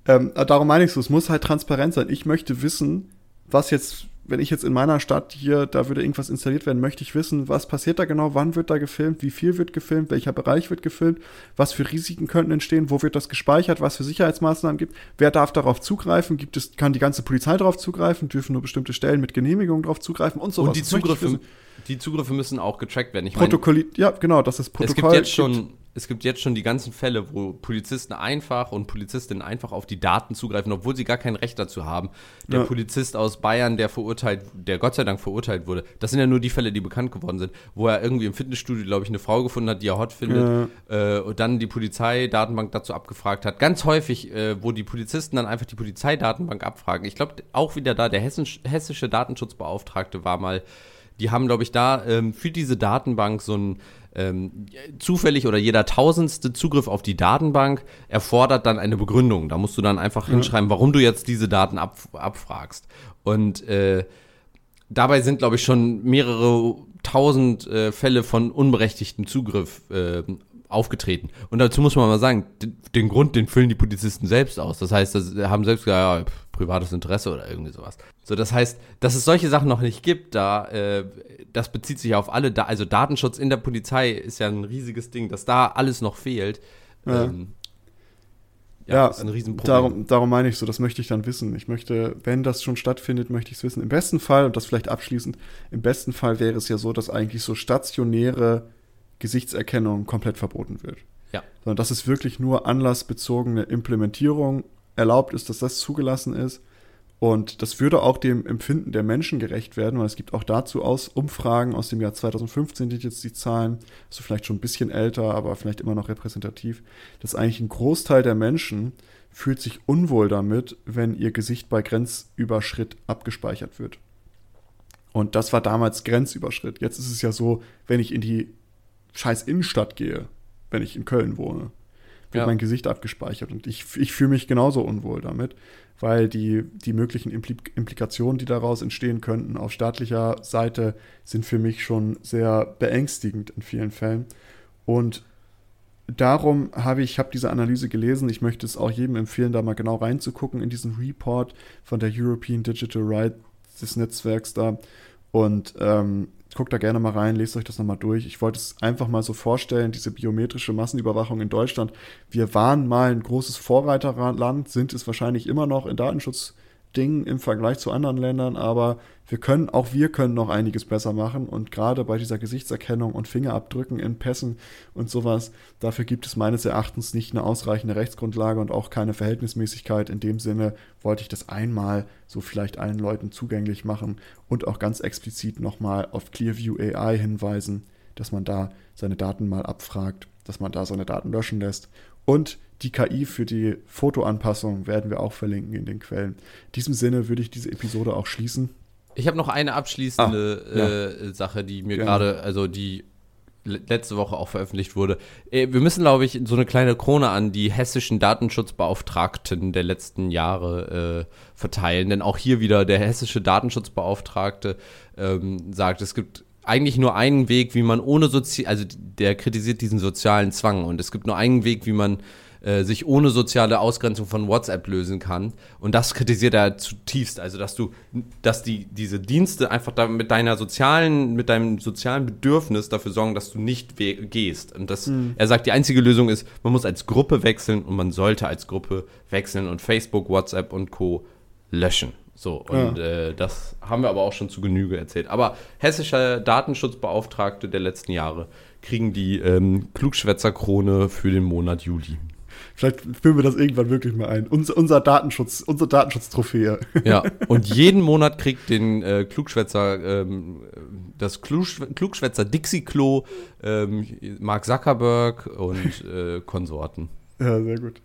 Ähm, darum meine ich so, es muss halt transparent sein. Ich möchte wissen, was jetzt, wenn ich jetzt in meiner Stadt hier, da würde irgendwas installiert werden, möchte ich wissen, was passiert da genau, wann wird da gefilmt, wie viel wird gefilmt, welcher Bereich wird gefilmt, was für Risiken könnten entstehen, wo wird das gespeichert, was für Sicherheitsmaßnahmen gibt, wer darf darauf zugreifen, gibt es, kann die ganze Polizei darauf zugreifen, dürfen nur bestimmte Stellen mit Genehmigung darauf zugreifen und so Und was. die Zugriffe, die Zugriffe müssen auch getrackt werden. Ich meine, Protokolli ja, genau, das ist es Protokoll. gibt jetzt schon, es gibt jetzt schon die ganzen Fälle, wo Polizisten einfach und Polizistinnen einfach auf die Daten zugreifen, obwohl sie gar kein Recht dazu haben. Der Ja. Polizist aus Bayern, der verurteilt, der Gott sei Dank verurteilt wurde, das sind ja nur die Fälle, die bekannt geworden sind, wo er irgendwie im Fitnessstudio, glaube ich, eine Frau gefunden hat, die er hot findet, äh, und dann die Polizeidatenbank dazu abgefragt hat. Ganz häufig, äh, wo die Polizisten dann einfach die Polizeidatenbank abfragen. Ich glaube, auch wieder da, der hessisch, hessische Datenschutzbeauftragte war mal, die haben, glaube ich, da ähm, für diese Datenbank so ein ähm, zufällig oder jeder tausendste Zugriff auf die Datenbank erfordert dann eine Begründung. Da musst du dann einfach hinschreiben, warum du jetzt diese Daten ab, abfragst. Und äh, dabei sind, glaube ich, schon mehrere tausend äh, Fälle von unberechtigtem Zugriff äh, aufgetreten. Und dazu muss man mal sagen, den, den Grund, den füllen die Polizisten selbst aus. Das heißt, das haben selbst gesagt, ja, privates Interesse oder irgendwie sowas. So, das heißt, dass es solche Sachen noch nicht gibt, da, äh, das bezieht sich auf alle, da, also Datenschutz in der Polizei ist ja ein riesiges Ding, dass da alles noch fehlt. Ja. Ähm, Ja, ist ein Riesenproblem. Darum, darum meine ich so, das möchte ich dann wissen. Ich möchte, wenn das schon stattfindet, möchte ich es wissen. Im besten Fall, und das vielleicht abschließend, im besten Fall wäre es ja so, dass eigentlich so stationäre Gesichtserkennung komplett verboten wird. Ja. Sondern dass es wirklich nur anlassbezogene Implementierung erlaubt ist, dass das zugelassen ist. Und das würde auch dem Empfinden der Menschen gerecht werden, weil es gibt auch dazu aus Umfragen aus dem Jahr 2015, die jetzt die Zahlen, also vielleicht schon ein bisschen älter, aber vielleicht immer noch repräsentativ, dass eigentlich ein Großteil der Menschen fühlt sich unwohl damit, wenn ihr Gesicht bei Grenzüberschritt abgespeichert wird. Und das war damals Grenzüberschritt. Jetzt ist es ja so, wenn ich in die scheiß Innenstadt gehe, wenn ich in Köln wohne, wird Ja. mein Gesicht abgespeichert. Und ich, ich fühle mich genauso unwohl damit, weil die, die möglichen Impli Implikationen, die daraus entstehen könnten, auf staatlicher Seite sind für mich schon sehr beängstigend in vielen Fällen. Und darum habe ich, habe diese Analyse gelesen. Ich möchte es auch jedem empfehlen, da mal genau reinzugucken in diesen Report von der European Digital Rights des Netzwerks da. Und ähm, guckt da gerne mal rein, lest euch das nochmal durch. Ich wollte es einfach mal so vorstellen, diese biometrische Massenüberwachung in Deutschland. Wir waren mal ein großes Vorreiterland, sind es wahrscheinlich immer noch in Datenschutzdingen im Vergleich zu anderen Ländern, aber wir können, auch wir können noch einiges besser machen. Und gerade bei dieser Gesichtserkennung und Fingerabdrücken in Pässen und sowas, dafür gibt es meines Erachtens nicht eine ausreichende Rechtsgrundlage und auch keine Verhältnismäßigkeit. In dem Sinne wollte ich das einmal so vielleicht allen Leuten zugänglich machen und auch ganz explizit nochmal auf Clearview AI hinweisen, dass man da seine Daten mal abfragt, dass man da seine Daten löschen lässt. Und die KI für die Fotoanpassung werden wir auch verlinken in den Quellen. In diesem Sinne würde ich diese Episode auch schließen. Ich habe noch eine abschließende Ah, ja. äh, Sache, die mir gerade, also die le- letzte Woche auch veröffentlicht wurde. Äh, wir müssen, glaube ich, so eine kleine Krone an die hessischen Datenschutzbeauftragten der letzten Jahre äh, verteilen. Denn auch hier wieder der hessische Datenschutzbeauftragte ähm, sagt, es gibt eigentlich nur einen Weg, wie man ohne Sozi also der kritisiert diesen sozialen Zwang und es gibt nur einen Weg, wie man äh, sich ohne soziale Ausgrenzung von WhatsApp lösen kann. Und das kritisiert er zutiefst. Also, dass du, dass die, diese Dienste einfach da mit deiner sozialen, mit deinem sozialen Bedürfnis dafür sorgen, dass du nicht gehst. Und das, er sagt, die einzige Lösung ist, man muss als Gruppe wechseln und man sollte als Gruppe wechseln und Facebook, WhatsApp und Co. löschen. So, und äh, das haben wir aber auch schon zu Genüge erzählt. Aber hessische Datenschutzbeauftragte der letzten Jahre kriegen die ähm, Klugschwätzerkrone für den Monat Juli. Vielleicht führen wir das irgendwann wirklich mal ein. Unser, unser Datenschutz, unsere Datenschutztrophäe. Ja, und jeden Monat kriegt den äh, Klugschwätzer, ähm, das Klugschw Klugschwätzer Dixie-Klo, ähm, Mark Zuckerberg und äh, Konsorten. Ja, sehr gut.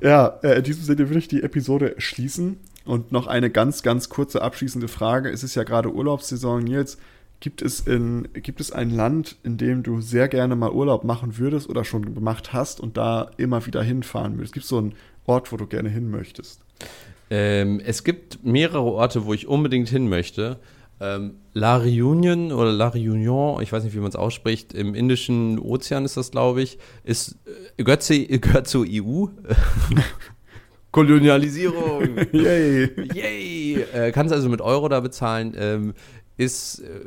ja, äh, in diesem Sinne würde ich die Episode schließen. Und noch eine ganz, ganz kurze abschließende Frage. Es ist ja gerade Urlaubssaison. Nils, gibt es, in, gibt es ein Land, in dem du sehr gerne mal Urlaub machen würdest oder schon gemacht hast und da immer wieder hinfahren würdest? Gibt es so einen Ort, wo du gerne hin möchtest? Ähm, es gibt mehrere Orte, wo ich unbedingt hin möchte. Ähm, La Réunion oder La Réunion, ich weiß nicht, wie man es ausspricht, im Indischen Ozean ist das, glaube ich, ist, äh, gehört, gehört zur EU. Kolonialisierung. Yay! Yay! Äh, kannst also mit Euro da bezahlen. Ähm, ist äh,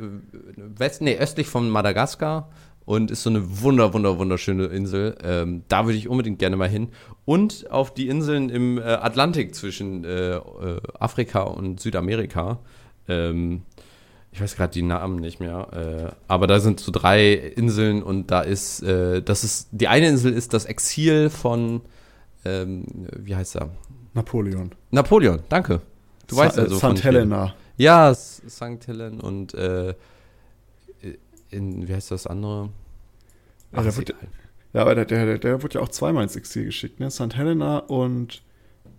west, nee, östlich von Madagaskar und ist so eine wunder, wunder, wunderschöne Insel. Ähm, da würde ich unbedingt gerne mal hin. Und auf die Inseln im äh, Atlantik zwischen äh, äh, Afrika und Südamerika. Ähm, ich weiß gerade die Namen nicht mehr, äh, aber da sind so drei Inseln und da ist, das ist, die eine Insel ist das Exil von, ähm, wie heißt er? Napoleon. Napoleon, danke. Du weißt Sa- also St. Helena. Ja, St. Helen und äh, in, wie heißt das andere? Ja, ist wird- egal. Ja, aber der, der, der wurde ja auch zweimal ins Exil geschickt, ne? St. Helena und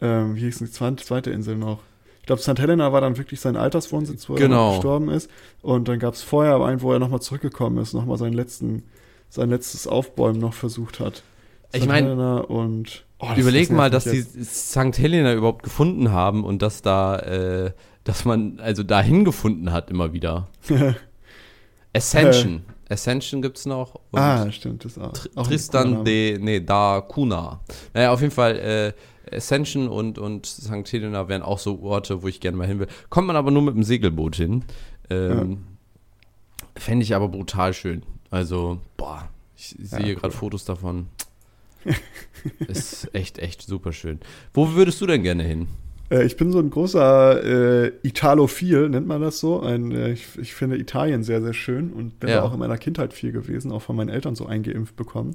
ähm, wie hieß die zweite, Insel noch? Ich glaube, St. Helena war dann wirklich sein Alterswohnsitz, wo Genau. er gestorben ist. Und dann gab es vorher einen, wo er nochmal zurückgekommen ist, nochmal seinen letzten, sein letztes Aufbäumen noch versucht hat. Ich St. mein, Helena und oh, Überleg mal, dass mich die St. Helena überhaupt gefunden haben und dass da, äh, dass man also dahin gefunden hat immer wieder. Ascension. Ascension gibt's noch. Und ah, stimmt, das auch. Tr auch Tristan de, nee, da Cunha. Naja, auf jeden Fall, äh, Ascension und, und St. Helena wären auch so Orte, wo ich gerne mal hin will. Kommt man aber nur mit dem Segelboot hin. Ähm, Fände ich aber brutal schön. Also, boah, ich sehe Ja, gerade cool. Fotos davon. Ist echt, echt super schön. Wo würdest du denn gerne hin? Äh, ich bin so ein großer äh, Italophil, nennt man das so. Ein, äh, ich, ich finde Italien sehr, sehr schön und bin Ja. da auch in meiner Kindheit viel gewesen, auch von meinen Eltern so eingeimpft bekommen.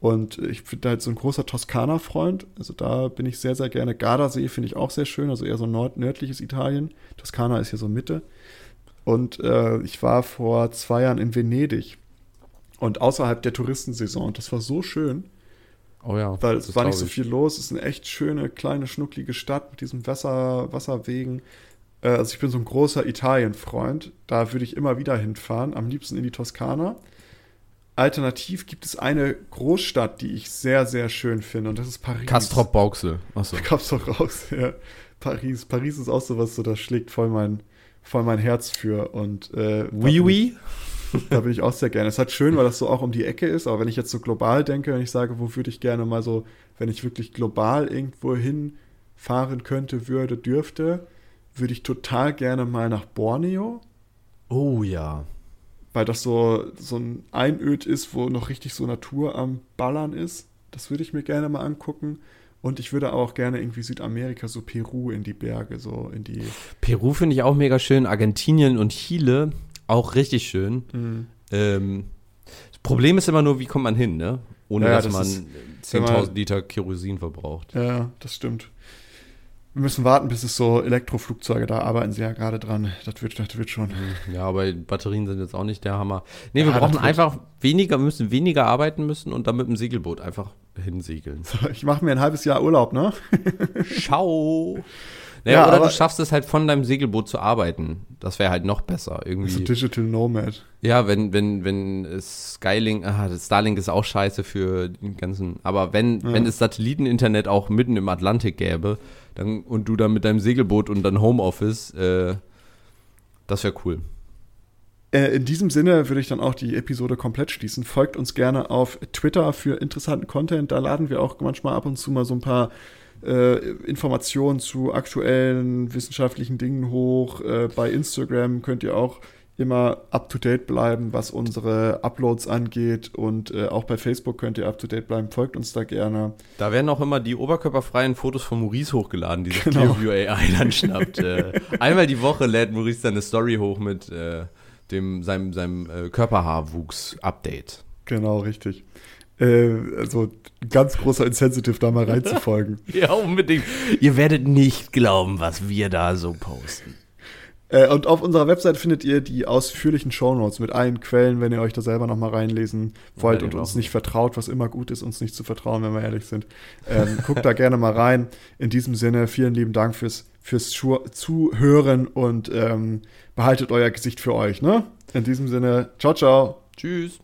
Und ich bin halt so ein großer Toskana-Freund. Also da bin ich sehr, sehr gerne. Gardasee finde ich auch sehr schön, also eher so nord nördliches Italien. Toskana ist hier so Mitte. Und äh, ich war vor zwei Jahren in Venedig und außerhalb der Touristensaison. Und das war so schön. Oh ja. Weil es war nicht so viel los. Es ist eine echt schöne, kleine, schnucklige Stadt mit diesen Wasser, Wasserwegen. Äh, also ich bin so ein großer Italien-Freund. Da würde ich immer wieder hinfahren. Am liebsten in die Toskana. Alternativ gibt es eine Großstadt, die ich sehr, sehr schön finde, und das ist Paris. Kastrop Bauxel. Achso. Kastrop Bauxel, ja. Paris. Paris ist auch sowas, so das schlägt voll mein, voll mein Herz für. Und äh, oui, oui. Da bin ich auch sehr gerne. Es ist halt schön, weil das so auch um die Ecke ist, aber wenn ich jetzt so global denke, wenn ich sage, wo würde ich gerne mal so, wenn ich wirklich global irgendwo hinfahren könnte, würde, dürfte, würde ich total gerne mal nach Borneo. Oh ja weil das so, so ein Einöd ist, wo noch richtig so Natur am Ballern ist. Das würde ich mir gerne mal angucken. Und ich würde auch gerne irgendwie Südamerika, so Peru in die Berge, so in die. Peru finde ich auch mega schön. Argentinien und Chile auch richtig schön. Mhm. Ähm, das Problem ist immer nur, wie kommt man hin, ne? Ohne ja, dass das man 10.000 Liter Kerosin verbraucht. Ja, das stimmt. Wir müssen warten, bis es so Elektroflugzeuge, da arbeiten sie ja gerade dran. Das wird, das wird schon. Ja, aber Batterien sind jetzt auch nicht der Hammer. Nee, wir ja, brauchen einfach weniger, wir müssen weniger arbeiten müssen und dann mit dem Segelboot einfach hinsegeln. So, ich mache mir ein halbes Jahr Urlaub, ne? Ciao. Naja, ja, oder du schaffst es halt von deinem Segelboot zu arbeiten. Das wäre halt noch besser. Irgendwie. So Digital Nomad. Ja, wenn, wenn, wenn Skylink, ah, Starlink ist auch scheiße für den ganzen, aber wenn, ja. wenn es Satelliteninternet auch mitten im Atlantik gäbe, dann, und du dann mit deinem Segelboot und dann Homeoffice, äh, das wäre cool. Äh, in diesem Sinne würde ich dann auch die Episode komplett schließen. Folgt uns gerne auf Twitter für interessanten Content. Da laden wir auch manchmal ab und zu mal so ein paar äh, Informationen zu aktuellen wissenschaftlichen Dingen hoch. Äh, bei Instagram könnt ihr auch immer up to date bleiben, was unsere Uploads angeht. Und äh, auch bei Facebook könnt ihr up to date bleiben. Folgt uns da gerne. Da werden auch immer die oberkörperfreien Fotos von Maurice hochgeladen, die sich genau. Clearview AI dann schnappt. äh, einmal die Woche lädt Maurice dann eine Story hoch mit äh, dem, seinem, seinem äh, Körperhaarwuchs-Update. Genau, richtig. Äh, also ganz großer Insensitive, da mal reinzufolgen. ja, unbedingt. Ihr werdet nicht glauben, was wir da so posten. Äh, und auf unserer Website findet ihr die ausführlichen Shownotes mit allen Quellen, wenn ihr euch da selber nochmal reinlesen wollt ja, und uns nicht vertraut, was immer gut ist, uns nicht zu vertrauen, wenn wir ehrlich sind. Ähm, guckt da gerne mal rein. In diesem Sinne, vielen lieben Dank fürs, fürs Zuhören und ähm, behaltet euer Gesicht für euch. Ne? In diesem Sinne, ciao, ciao. Tschüss.